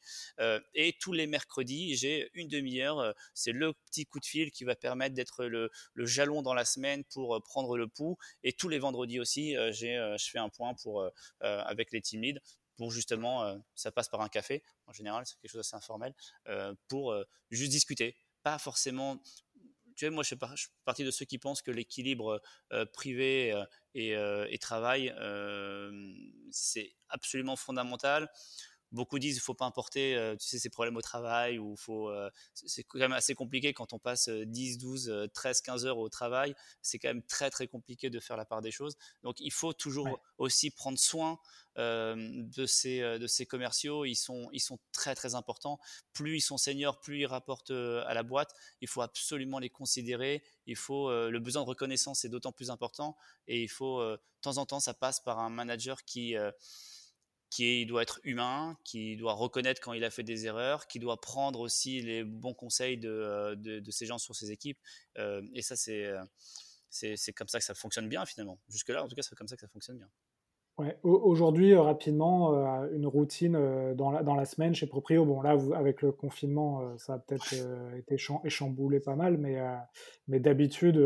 et tous les mercredis, j'ai une demi-heure. c'est le petit coup de fil qui va permettre d'être le, le, jalon dans la semaine pour prendre le pouls. Et tous les vendredis aussi, j'ai je fais un point pour, avec les team leads pour justement, euh, ça passe par un café, en général, c'est quelque chose d'assez informel, euh, pour euh, juste discuter. Pas forcément. Tu sais, moi, je fais, partie de ceux qui pensent que l'équilibre privé et, travail, c'est absolument fondamental beaucoup disent qu'il ne faut pas importer tu sais, ces problèmes au travail ou faut c'est quand même assez compliqué quand on passe 10, 12, 13, 15 heures au travail. C'est quand même très très compliqué de faire la part des choses. Donc il faut toujours aussi prendre soin de, ces, de ces commerciaux. Ils sont, ils sont très très importants. Plus ils sont seniors, plus ils rapportent à la boîte. Il faut absolument les considérer. Il faut le besoin de reconnaissance est d'autant plus important et il faut de temps en temps ça passe par un manager qui qui doit être humain, qui doit reconnaître quand il a fait des erreurs, qui doit prendre aussi les bons conseils de, euh, de, ces gens sur ses équipes. Euh, et ça, euh, c'est, c'est, comme ça que ça fonctionne bien finalement. Jusque-là, en tout cas, c'est comme ça que ça fonctionne bien. Ouais. Aujourd'hui, rapidement, une routine dans, la, dans la semaine chez Proprio. Bon, là, vous, avec le confinement, ça a peut-être été chamboulé pas mal, mais, mais d'habitude,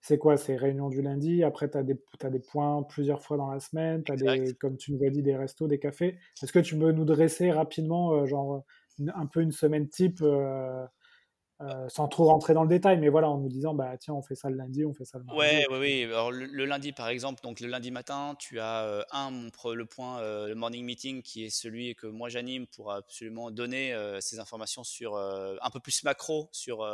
c'est quoi? C'est réunions du lundi, après tu as, as, des points plusieurs fois dans la semaine, tu as des, comme tu nous as dit, des restos, des cafés. Est-ce que tu peux nous dresser rapidement, euh, genre, un peu une semaine type euh, euh, sans trop rentrer dans le détail, mais voilà, en nous disant, bah tiens, on fait ça le lundi, on fait ça le mardi. Ouais, oui, oui. Alors le, lundi, par exemple, donc le lundi matin, tu as euh, un, le point, euh, le morning meeting, qui est celui que moi j'anime pour absolument donner ces informations sur un peu plus macro sur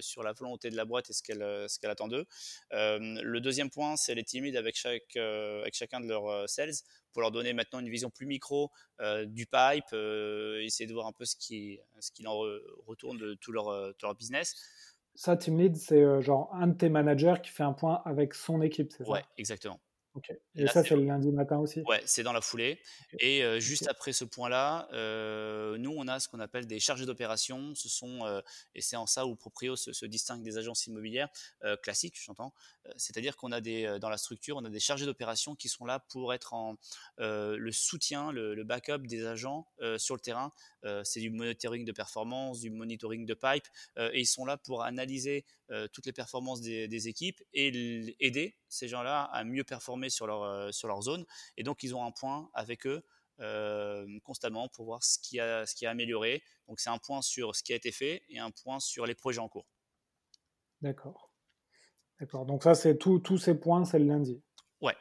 sur la volonté de la boîte et ce qu'elle ce qu'elle attend d'eux. le deuxième point, c'est les timides avec chaque avec chacun de leurs sales pour leur donner maintenant une vision plus micro euh, du pipe, euh, essayer de voir un peu ce qui, ce qui en retourne de tout leur, euh, leur business. Ça, Team Lead, c'est genre un de tes managers qui fait un point avec son équipe, c'est ça? Ouais, exactement. Et, ça, c'est le lundi matin aussi? Ouais, c'est dans la foulée. Et euh, juste après ce point-là, euh, nous, on a ce qu'on appelle des chargés d'opération. Ce sont, euh, et c'est en ça où Proprio se, distingue des agences immobilières classiques, j'entends. C'est-à-dire qu'on a des, dans la structure, on a des chargés d'opération qui sont là pour être en le soutien, le, backup des agents sur le terrain. c'est du monitoring de performance, du monitoring de pipe. et ils sont là pour analyser toutes les performances des, des équipes et aider ces gens-là à mieux performer sur leur, euh, sur leur zone. Et donc, ils ont un point avec eux euh, constamment pour voir ce qui, a, ce qui a amélioré. Donc, c'est un point sur ce qui a été fait et un point sur les projets en cours. D'accord. D'accord. Donc, ça, c'est tous ces points, c'est le lundi. Ouais.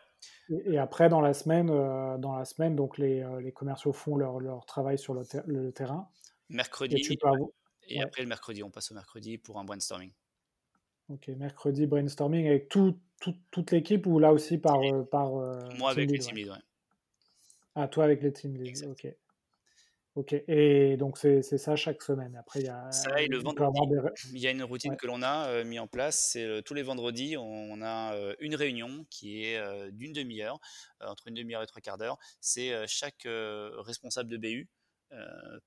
Et, après, dans la semaine, euh, dans la semaine donc les, les commerciaux font leur, leur travail sur le, le terrain. Mercredi. Et, après le mercredi, on passe au mercredi pour un brainstorming. Ok, mercredi brainstorming avec tout, toute l'équipe ou là aussi par. Euh, par euh, Moi avec les team leads, ouais. Ah, toi avec les team leads, ok. Ok, et donc c'est ça chaque semaine. Après, il y a, ça, le vendredi, il y a une routine que l'on a euh, mis en place. C'est tous les vendredis, on, a une réunion qui est d'une demi-heure, entre une demi-heure et trois quarts d'heure. C'est chaque responsable de BU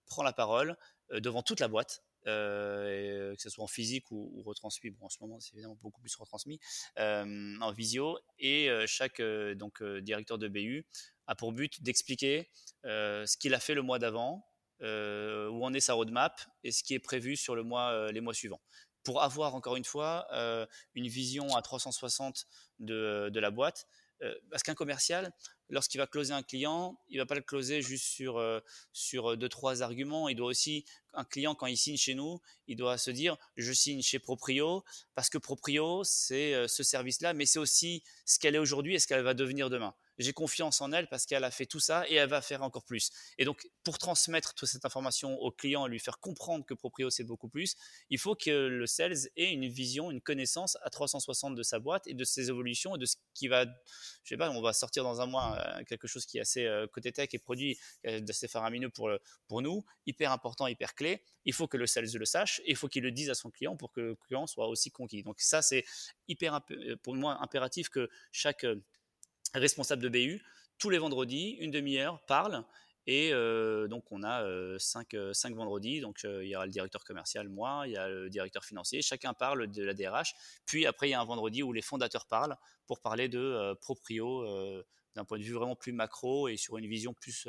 prend la parole devant toute la boîte euh, que ce soit en physique ou, retransmis. Bon, en ce moment, c'est évidemment beaucoup plus retransmis euh, en visio. Et euh, chaque donc directeur de BU a pour but d'expliquer ce qu'il a fait le mois d'avant, où en est sa roadmap et ce qui est prévu sur le mois, les mois suivants. Pour avoir encore une fois une vision à 360 de, de la boîte, parce qu'un commercial, lorsqu'il va closer un client, il va pas le closer juste sur, euh, sur deux, trois arguments. Il doit aussi, un client, quand il signe chez nous, il doit se dire, je signe chez Proprio parce que Proprio, c'est euh, ce service-là, mais c'est aussi ce qu'elle est aujourd'hui et ce qu'elle va devenir demain j'ai confiance en elle parce qu'elle a fait tout ça et elle va faire encore plus. Et donc, pour transmettre toute cette information au client lui faire comprendre que Proprio c'est beaucoup plus, il faut que le sales ait une vision, une connaissance à 360 de sa boîte et de ses évolutions et de ce qui va, je sais pas, on va sortir dans un mois euh, quelque chose qui est assez euh, côté tech et produit, euh, assez faramineux pour, pour nous, hyper important, hyper clé. Il faut que le sales le sache et il faut qu'il le dise à son client pour que le client soit aussi conquis. Donc ça, c'est hyper, pour moi, impératif que chaque responsable de BU, tous les vendredis, une demi-heure, parle. Et euh, donc, on a euh, cinq, euh, cinq, vendredis. Donc, il y a le directeur commercial, moi, il y a le directeur financier. Chacun parle de la DRH. Puis après, il y a un vendredi où les fondateurs parlent pour parler de proprio d'un point de vue vraiment plus macro et sur une vision plus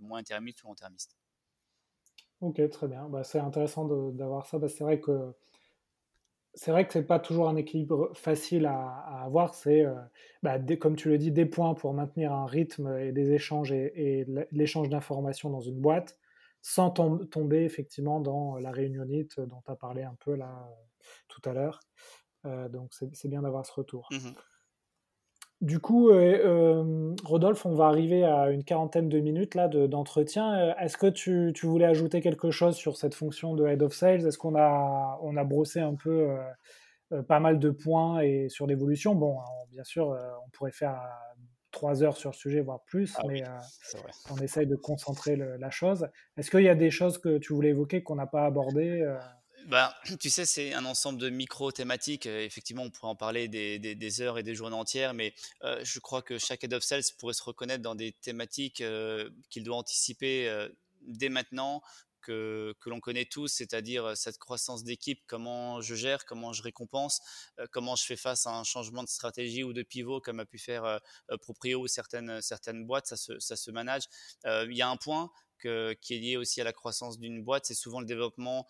moins intermittent ou long-termiste. Ok, très bien. Bah, c'est intéressant d'avoir ça. c'est vrai que c'est vrai que c'est pas toujours un équilibre facile à, avoir. C'est, euh, bah, comme tu le dis, des points pour maintenir un rythme et des échanges et, l'échange d'informations dans une boîte, sans tomber effectivement dans la réunionite dont tu as parlé un peu là tout à l'heure. Euh, donc c'est bien d'avoir ce retour. Mmh du coup, euh, euh, Rodolphe, on va arriver à une quarantaine de minutes là d'entretien. Euh, est-ce que tu, voulais ajouter quelque chose sur cette fonction de Head of Sales? Est-ce qu'on a, on a brossé un peu pas mal de points et sur l'évolution? Bon, bien sûr, on pourrait faire trois heures sur le sujet, voire plus, ah mais on essaye de concentrer la chose. Est-ce qu'il y a des choses que tu voulais évoquer qu'on n'a pas abordées bah, tu sais, c'est un ensemble de micro-thématiques. Euh, effectivement, on pourrait en parler des, heures et des journées entières, mais euh, je crois que chaque head of sales pourrait se reconnaître dans des thématiques euh, qu'il doit anticiper dès maintenant, que, l'on connaît tous, c'est-à-dire cette croissance d'équipe, comment je gère, comment je récompense, comment je fais face à un changement de stratégie ou de pivot, comme a pu faire Proprio ou certaines, certaines boîtes, ça se manage. Il y a un point qui est lié aussi à la croissance d'une boîte, c'est souvent le développement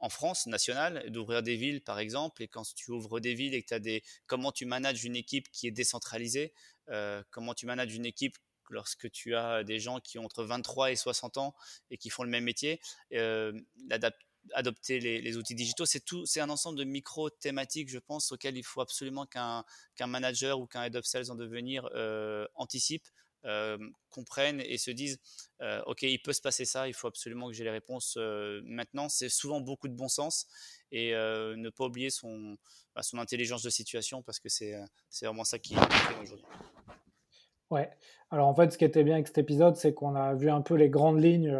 en France nationale, d'ouvrir des villes par exemple. Et quand tu ouvres des villes et que tu as des. Comment tu manages une équipe qui est décentralisée Comment tu manages une équipe lorsque tu as des gens qui ont entre 23 et 60 ans et qui font le même métier adopter les, outils digitaux, c'est tout, c'est un ensemble de micro thématiques, je pense, auxquelles il faut absolument qu'un qu'un manager ou qu'un head of sales en devenir anticipe euh, comprennent et se disent euh, ok il peut se passer ça il faut absolument que j'ai les réponses euh, maintenant. C'est souvent beaucoup de bon sens et ne pas oublier son, bah, son intelligence de situation parce que c'est vraiment ça qui est aujourd'hui. Ouais. Alors en fait ce qui était bien avec cet épisode c'est qu'on a vu un peu les grandes lignes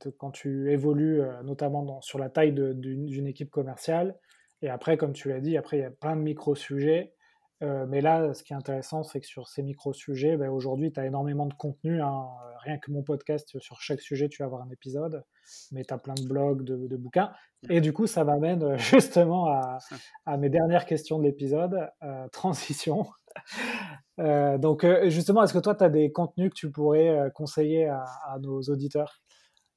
de quand tu évolues notamment sur la taille d'une équipe commerciale. Et après comme tu l'as dit après il y a plein de micro sujets euh, mais là, ce qui est intéressant, c'est que sur ces micro-sujets, ben, aujourd'hui, tu as énormément de contenu. Hein. Rien que mon podcast, sur chaque sujet, tu vas avoir un épisode, mais tu as plein de blogs, de, bouquins. Et du coup, ça m'amène euh, justement à, mes dernières questions de l'épisode. Euh, transition. donc, justement, est-ce que toi, tu as des contenus que tu pourrais conseiller à nos auditeurs?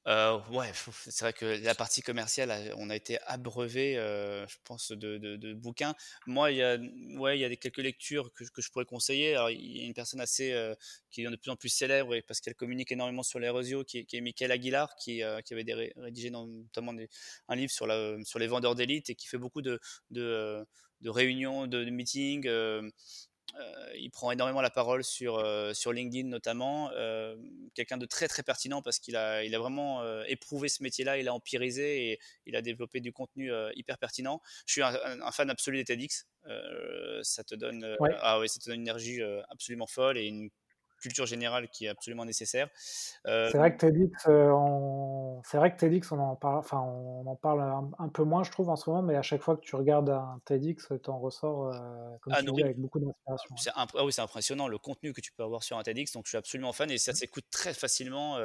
Euh, ouais, c'est vrai que la partie commerciale, on a été abreuvé, euh, je pense, de, bouquins. Moi, il y a, ouais, il y a quelques lectures que, je pourrais conseiller. Alors, il y a une personne assez, euh, qui est de plus en plus célèbre parce qu'elle communique énormément sur les réseaux, qui est, qui Michael Aguilar, qui, qui avait rédigé notamment un livre sur, les vendeurs d'élite et qui fait beaucoup de, réunions, de meetings euh, il prend énormément la parole sur, euh, sur LinkedIn notamment. Euh, quelqu'un de très très pertinent parce qu'il a, il a vraiment éprouvé ce métier-là, il a empirisé et il a développé du contenu hyper pertinent. Je suis un, fan absolu des TEDx. ça te donne, ah oui, ça te donne une énergie absolument folle et une culture générale qui est absolument nécessaire. Euh, c'est vrai que TEDx, euh, on... c'est vrai que TEDx, on en parle, enfin, on en parle un, peu moins, je trouve, en ce moment, mais à chaque fois que tu regardes un TEDx, tu en ressors, euh, comme ah tu dis, avec beaucoup d'inspiration. C'est ah oui, c'est impressionnant le contenu que tu peux avoir sur un TEDx, donc je suis absolument fan et ça mmh. s'écoute très facilement.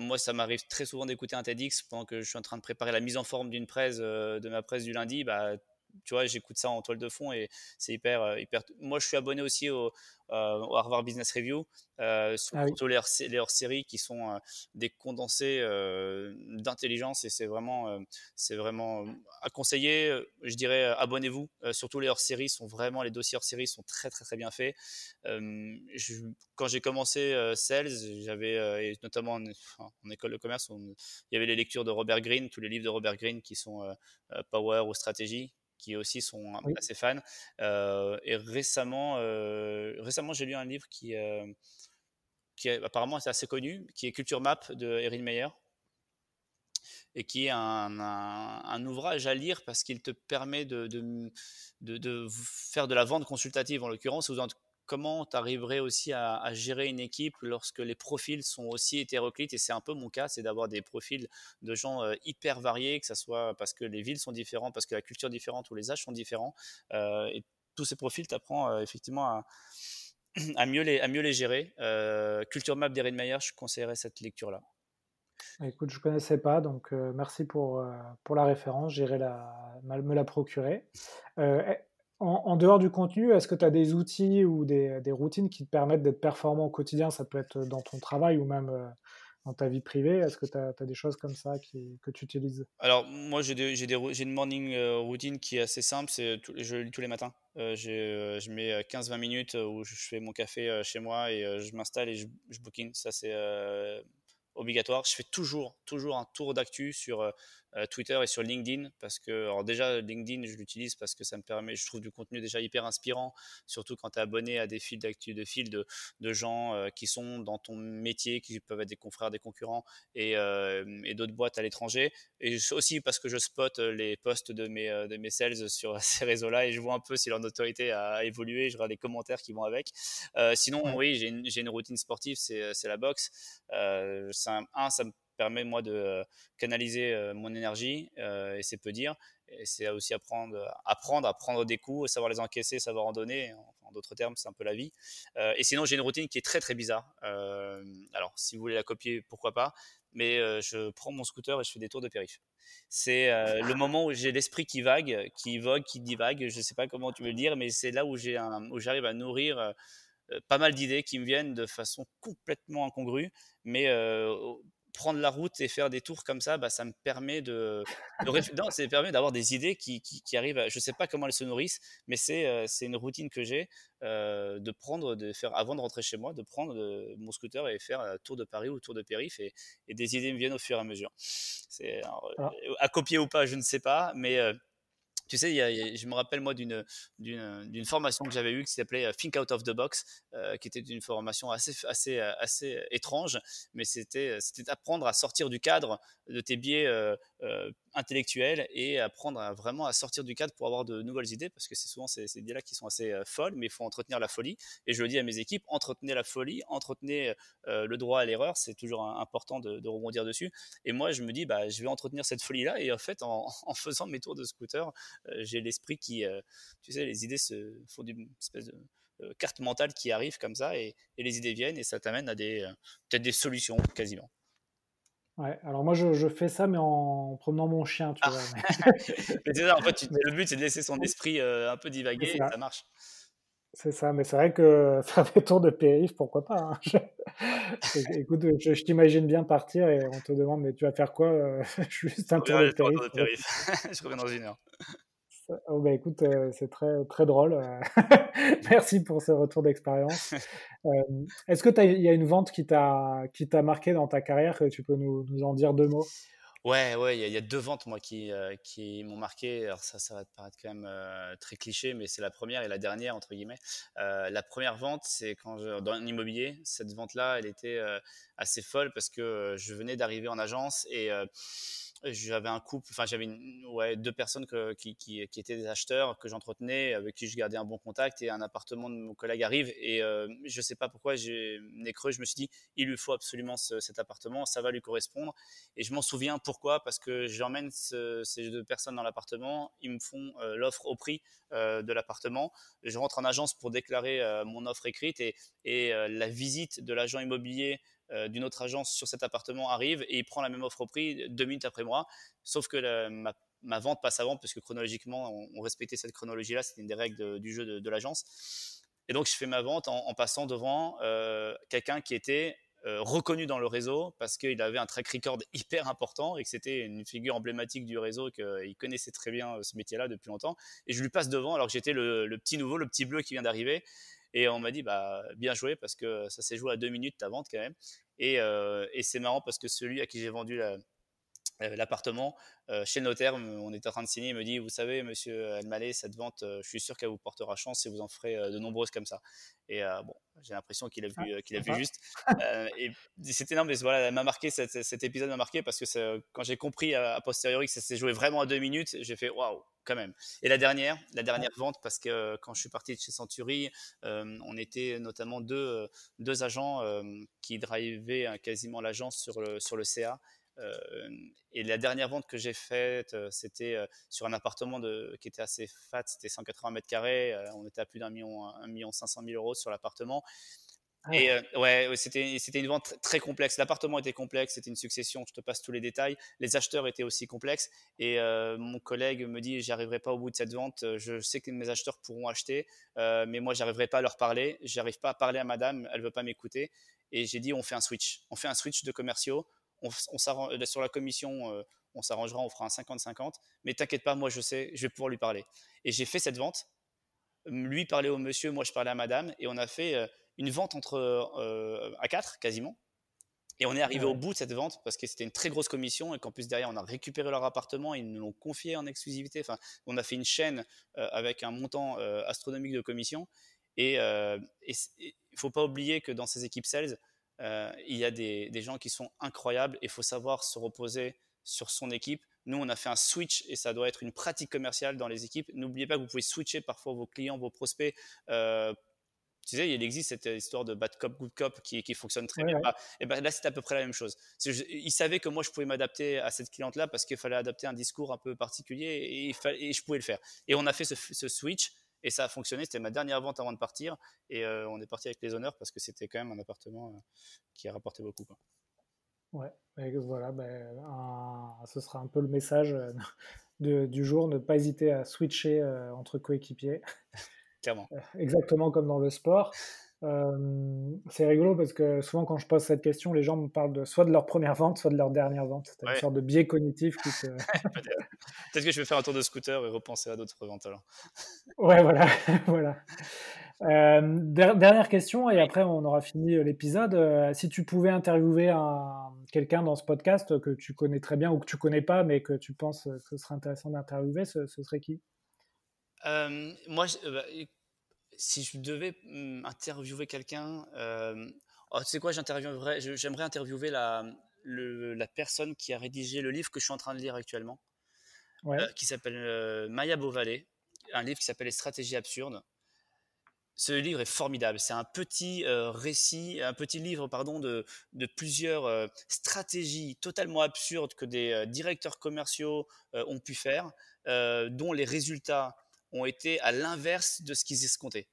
moi, ça m'arrive très souvent d'écouter un TEDx pendant que je suis en train de préparer la mise en forme d'une presse, de ma presse du lundi. Bah, tu vois, j'écoute ça en toile de fond et c'est hyper, hyper. Moi, je suis abonné aussi au, au Harvard Business Review, euh, ah surtout les, hors-séries qui sont des condensés d'intelligence et c'est vraiment, c'est vraiment à conseiller. Je dirais, abonnez-vous. surtout les hors-séries sont vraiment, les dossiers hors-séries sont très très très bien faits. quand j'ai commencé Sales, j'avais, notamment en, école de commerce, il y avait les lectures de Robert Greene, tous les livres de Robert Greene qui sont Power ou Stratégie, qui aussi sont assez fans. et récemment, récemment j'ai lu un livre qui, qui est, apparemment est assez connu, qui est Culture Map de Erin Meyer, et qui est un, un, ouvrage à lire parce qu'il te permet de, de, de, faire de la vente consultative en l'occurrence, comment tu arriverais aussi à, gérer une équipe lorsque les profils sont aussi hétéroclites? Et c'est un peu mon cas, c'est d'avoir des profils de gens euh, hyper variés, que ce soit parce que les villes sont différentes, parce que la culture est différente ou les âges sont différents. Euh, et tous ces profils t'apprends euh, effectivement à, mieux les, à mieux les gérer. culture Map d'Erin Meyer, je conseillerais cette lecture-là. Écoute, je ne connaissais pas, donc merci pour, pour la référence, j'irai la, me la procurer. En, dehors du contenu, est-ce que tu as des outils ou des, routines qui te permettent d'être performant au quotidien? Ça peut être dans ton travail ou même euh, dans ta vie privée. Est-ce que tu as, des choses comme ça que tu utilises? Alors, moi, j'ai une morning euh, routine qui est assez simple. C'est je lis tous les matins. Euh, je mets 15-20 minutes où je fais mon café chez moi et je m'installe et je, je bookine. Ça, c'est obligatoire. Je fais toujours, toujours un tour d'actu sur euh, Twitter et sur LinkedIn parce que, alors déjà, LinkedIn, je l'utilise parce que ça me permet, je trouve du contenu déjà hyper inspirant, surtout quand tu es abonné à des fils d'actu, de fils de, de gens euh, qui sont dans ton métier, qui peuvent être des confrères, des concurrents et, euh, et d'autres boîtes à l'étranger. Et aussi parce que je spot les posts de mes, de mes sales sur ces réseaux-là et je vois un peu si leur notoriété a évolué, je regarde les commentaires qui vont avec. sinon, oui, j'ai une, une, routine sportive, c'est la boxe. un, ça me permet moi de euh, canaliser euh, mon énergie euh, et c'est peu dire. Et c'est aussi apprendre, apprendre à prendre des coups, savoir les encaisser, savoir en donner. En, d'autres termes, c'est un peu la vie. et sinon, j'ai une routine qui est très très bizarre. alors, si vous voulez la copier, pourquoi pas. Mais je prends mon scooter et je fais des tours de périph. C'est le moment où j'ai l'esprit qui vague, qui vogue, qui divague. Je ne sais pas comment tu veux le dire, mais c'est là où j'ai où j'arrive à nourrir pas mal d'idées qui me viennent de façon complètement incongrue, mais prendre la route et faire des tours comme ça, bah, ça me permet de, non, ça permet d'avoir des idées qui, qui, arrivent. je ne sais pas comment elles se nourrissent, mais c'est euh, c'est une routine que j'ai euh, de prendre, de faire avant de rentrer chez moi, de prendre euh, mon scooter et faire un tour de Paris ou tour de périph et, et, des idées me viennent au fur et à mesure. C'est ah. à copier ou pas, je ne sais pas, mais tu sais, je me rappelle moi d'une formation que j'avais eue qui s'appelait euh, Think Out of the Box, euh, qui était une formation assez assez étrange, mais c'était c'était apprendre à sortir du cadre de tes biais euh, intellectuels et apprendre vraiment à sortir du cadre pour avoir de nouvelles idées, parce que c'est souvent ces, idées-là qui sont assez folles, mais il faut entretenir la folie. Et je le dis à mes équipes, entretenez la folie, entretenez le droit à l'erreur, c'est toujours important de, rebondir dessus. Et moi, je me dis, bah, je vais entretenir cette folie-là, et en fait, en, faisant mes tours de scooter, euh, j'ai l'esprit qui, euh, tu sais, les idées se font une espèce de euh, carte mentale qui arrive comme ça et, les idées viennent et ça t'amène à des peut-être des solutions quasiment. Ouais, alors moi je, fais ça mais en promenant mon chien, tu ah. vois. Mais... ça, en fait, le but c'est de laisser son esprit un peu divaguer et ça marche. C'est ça, mais c'est vrai que faire des tours de périph, pourquoi pas. Hein. Écoute, je, t'imagine bien partir et on te demande, mais tu vas faire quoi Juste un tour de périph. je reviens dans une heure. Oh bah écoute, euh, c'est très, très drôle. Euh. Merci pour ce retour d'expérience. Est-ce que il y a une vente qui t'a marqué dans ta carrière que tu peux nous, nous en dire deux mots? Ouais, ouais, il y, a deux ventes moi qui, euh, qui m'ont marqué. Alors ça, ça va te paraître quand même euh, très cliché, mais c'est la première et la dernière entre guillemets. Euh, la première vente, c'est quand je, dans l'immobilier, cette vente-là, elle était assez folle parce que je venais d'arriver en agence et j'avais un couple, enfin j'avais ouais, deux personnes qui, qui, étaient des acheteurs que j'entretenais, avec qui je gardais un bon contact et un appartement de mon collègue arrive. Et euh, je sais pas pourquoi j'ai creux, je me suis dit il lui faut absolument cet appartement, ça va lui correspondre. Et je m'en souviens pourquoi parce que j'emmène ces deux personnes dans l'appartement, ils me font euh, l'offre au prix euh, de l'appartement, je rentre en agence pour déclarer mon offre écrite et, et la visite de l'agent immobilier euh, d'une autre agence sur cet appartement arrive et il prend la même offre au prix deux minutes après moi. Sauf que ma vente passe avant, parce que chronologiquement, on, respectait cette chronologie-là, c'était une des règles du jeu de, l'agence. Et donc, je fais ma vente en, passant devant quelqu'un qui était reconnu dans le réseau parce qu'il avait un track record hyper important et que c'était une figure emblématique du réseau, qu'il connaissait très bien ce métier-là depuis longtemps. Et je lui passe devant alors que j'étais le, petit nouveau, le petit bleu qui vient d'arriver. Et on m'a dit, bah, bien joué parce que ça s'est joué à deux minutes ta vente quand même. Et, euh, et c'est marrant parce que celui à qui j'ai vendu la, euh, l'appartement. Euh, chez le notaire, on était en train de signer, il me dit, vous savez, monsieur Elmaleh, cette vente, je suis sûr qu'elle vous portera chance et vous en ferez de nombreuses comme ça. Et bon, j'ai l'impression qu'il a vu, ah, qu'il a vu juste. et c'était non, mais voilà, m'a marqué, cet, épisode m'a marqué parce que quand j'ai compris à, posteriori que ça s'est joué vraiment à deux minutes, j'ai fait waouh, quand même. Et la dernière, la dernière vente, parce que quand je suis parti de chez Century, on était notamment deux, deux agents qui drivaient quasiment l'agence sur le, sur le CA. Euh, et la dernière vente que j'ai faite, euh, c'était euh, sur un appartement de, qui était assez fat, c'était 180 mètres carrés. on était à plus d'un million, un million 500 000 euros sur l'appartement. Et ouais, c'était une vente très complexe. L'appartement était complexe, c'était une succession. Je te passe tous les détails. Les acheteurs étaient aussi complexes. Et mon collègue me dit, j'arriverai pas au bout de cette vente. Je sais que mes acheteurs pourront acheter, mais moi, j'arriverai pas à leur parler. J'arrive pas à parler à Madame. Elle veut pas m'écouter. Et j'ai dit, on fait un switch. On fait un switch de commerciaux on, euh, sur la commission, euh, on s'arrangera, on fera un 50-50. Mais t'inquiète pas, moi je sais, je vais pouvoir lui parler. Et j'ai fait cette vente. Lui parlait au monsieur, moi je parlais à madame. Et on a fait euh, une vente entre à quatre quasiment. Et on est arrivé au bout de cette vente parce que c'était une très grosse commission et qu'en plus derrière on a récupéré leur appartement, ils nous l'ont confié en exclusivité. Enfin, on a fait une chaîne avec un montant astronomique de commission. Et il ne faut pas oublier que dans ces équipes sales, euh, il y a des, gens qui sont incroyables et il faut savoir se reposer sur son équipe. Nous, on a fait un switch et ça doit être une pratique commerciale dans les équipes. N'oubliez pas que vous pouvez switcher parfois vos clients, vos prospects. Euh, tu sais, il existe cette histoire de bad cop, good cop qui, fonctionne très bien. Bah, et ben là, c'est à peu près la même chose. il savait que moi, je pouvais m'adapter à cette cliente-là parce qu'il fallait adapter un discours un peu particulier et, je pouvais le faire. Et on a fait ce switch et ça a fonctionné. C'était ma dernière vente avant de partir. Et euh, on est parti avec les honneurs parce que c'était quand même un appartement euh, qui a rapporté beaucoup. Quoi. Ouais, voilà, ben, ce sera un peu le message euh, du jour, ne pas hésiter à switcher entre coéquipiers. Clairement. Exactement comme dans le sport c'est rigolo parce que souvent quand je pose cette question, les gens me parlent de soit de leur première vente, soit de leur dernière vente. C'est une sorte de biais cognitif qui Peut-être que je vais faire un tour de scooter et repenser à d'autres ventes alors. ouais, voilà. voilà. dernière question et après on aura fini l'épisode. si tu pouvais interviewer quelqu'un dans ce podcast que tu connais très bien ou que tu connais pas mais que tu penses que ce serait intéressant d'interviewer, ce, serait qui? Moi, bah, si je devais mmh, interviewer quelqu'un, euh, oh, tu sais quoi, j'aimerais interviewer la, la personne qui a rédigé le livre que je suis en train de lire actuellement, euh, qui s'appelle euh, Maya Beauvalet, un livre qui s'appelle Les stratégies absurdes. Ce livre est formidable. C'est un petit récit, un petit livre, pardon, de, de plusieurs stratégies totalement absurdes que des directeurs commerciaux ont pu faire, dont les résultats ont été à l'inverse de ce qu'ils escomptaient.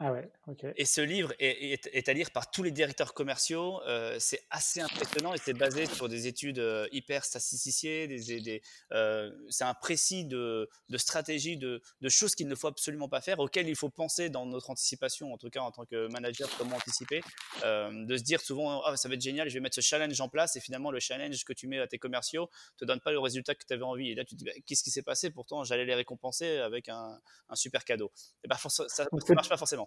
Ah ouais, Et ce livre est, à lire par tous les directeurs commerciaux. Euh, c'est assez impressionnant et c'est basé sur des études euh, hyper statisticiées. Des, euh, c'est un précis de, de stratégie, de, de choses qu'il ne faut absolument pas faire, auxquelles il faut penser dans notre anticipation, en tout cas en tant que manager, comment anticiper. de se dire souvent, ah, ça va être génial, je vais mettre ce challenge en place et finalement le challenge que tu mets à tes commerciaux te donne pas le résultat que tu avais envie. Et là, tu te dis, bah, qu'est-ce qui s'est passé? Pourtant, j'allais les récompenser avec un, un super cadeau. Et bah, ça ne marche pas forcément.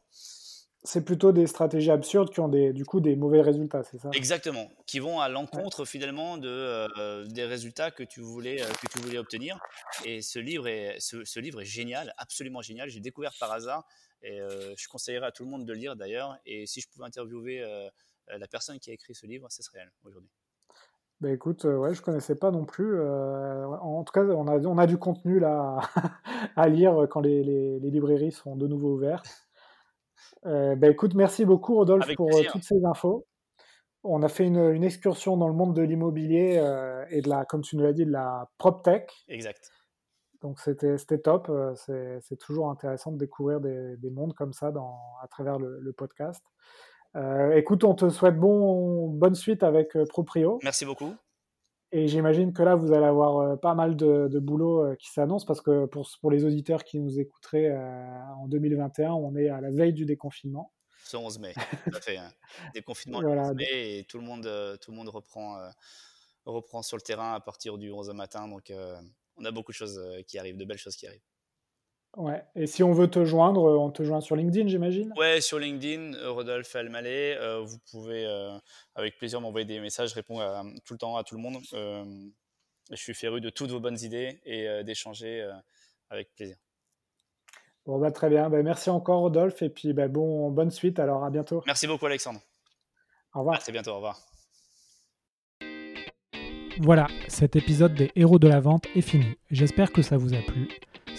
C'est plutôt des stratégies absurdes qui ont des, du coup des mauvais résultats, c'est ça? Exactement, qui vont à l'encontre finalement de, euh, des résultats que tu, voulais, euh, que tu voulais obtenir. Et ce livre est, ce, livre est génial, absolument génial. J'ai découvert par hasard et euh, je conseillerais à tout le monde de le lire d'ailleurs. Et si je pouvais interviewer la personne qui a écrit ce livre, ce serait elle aujourd'hui. Bah écoute, ouais, je connaissais pas non plus. en tout cas, on a, on a du contenu là à lire quand les, les, les librairies seront de nouveau ouvertes. Euh, bah, écoute, merci beaucoup Rodolphe pour euh, toutes ces infos. On a fait une, excursion dans le monde de l'immobilier euh, et de la, comme tu nous l'as dit, de la PropTech. Exact. Donc c'était top. C'est toujours intéressant de découvrir des, mondes comme ça dans, à travers le, podcast. écoute, on te souhaite bon, bonne suite avec Proprio. Merci beaucoup. Et j'imagine que là, vous allez avoir pas mal de, boulot qui s'annonce parce que pour, pour les auditeurs qui nous écouteraient en 2021, on est à la veille du déconfinement. Ce 11 mai, tout à fait. Hein. Déconfinement le 11 mai et tout le monde, tout le monde reprend, reprend sur le terrain à partir du 11 matin. Donc, on a beaucoup de choses qui arrivent, de belles choses qui arrivent. Ouais. Et si on veut te joindre, on te joint sur LinkedIn, j'imagine? Ouais, sur LinkedIn, euh, Rodolphe Almalé. Euh, vous pouvez euh, avec plaisir m'envoyer des messages, répondre tout le temps à tout le monde. je suis féru de toutes vos bonnes idées et d'échanger avec plaisir. Bon, bah, très bien. Bah, merci encore, Rodolphe. Et puis, bah, bon, bonne suite. Alors, à bientôt. Merci beaucoup, Alexandre. Au revoir. À très bientôt. Au revoir. Voilà, cet épisode des héros de la vente est fini. J'espère que ça vous a plu.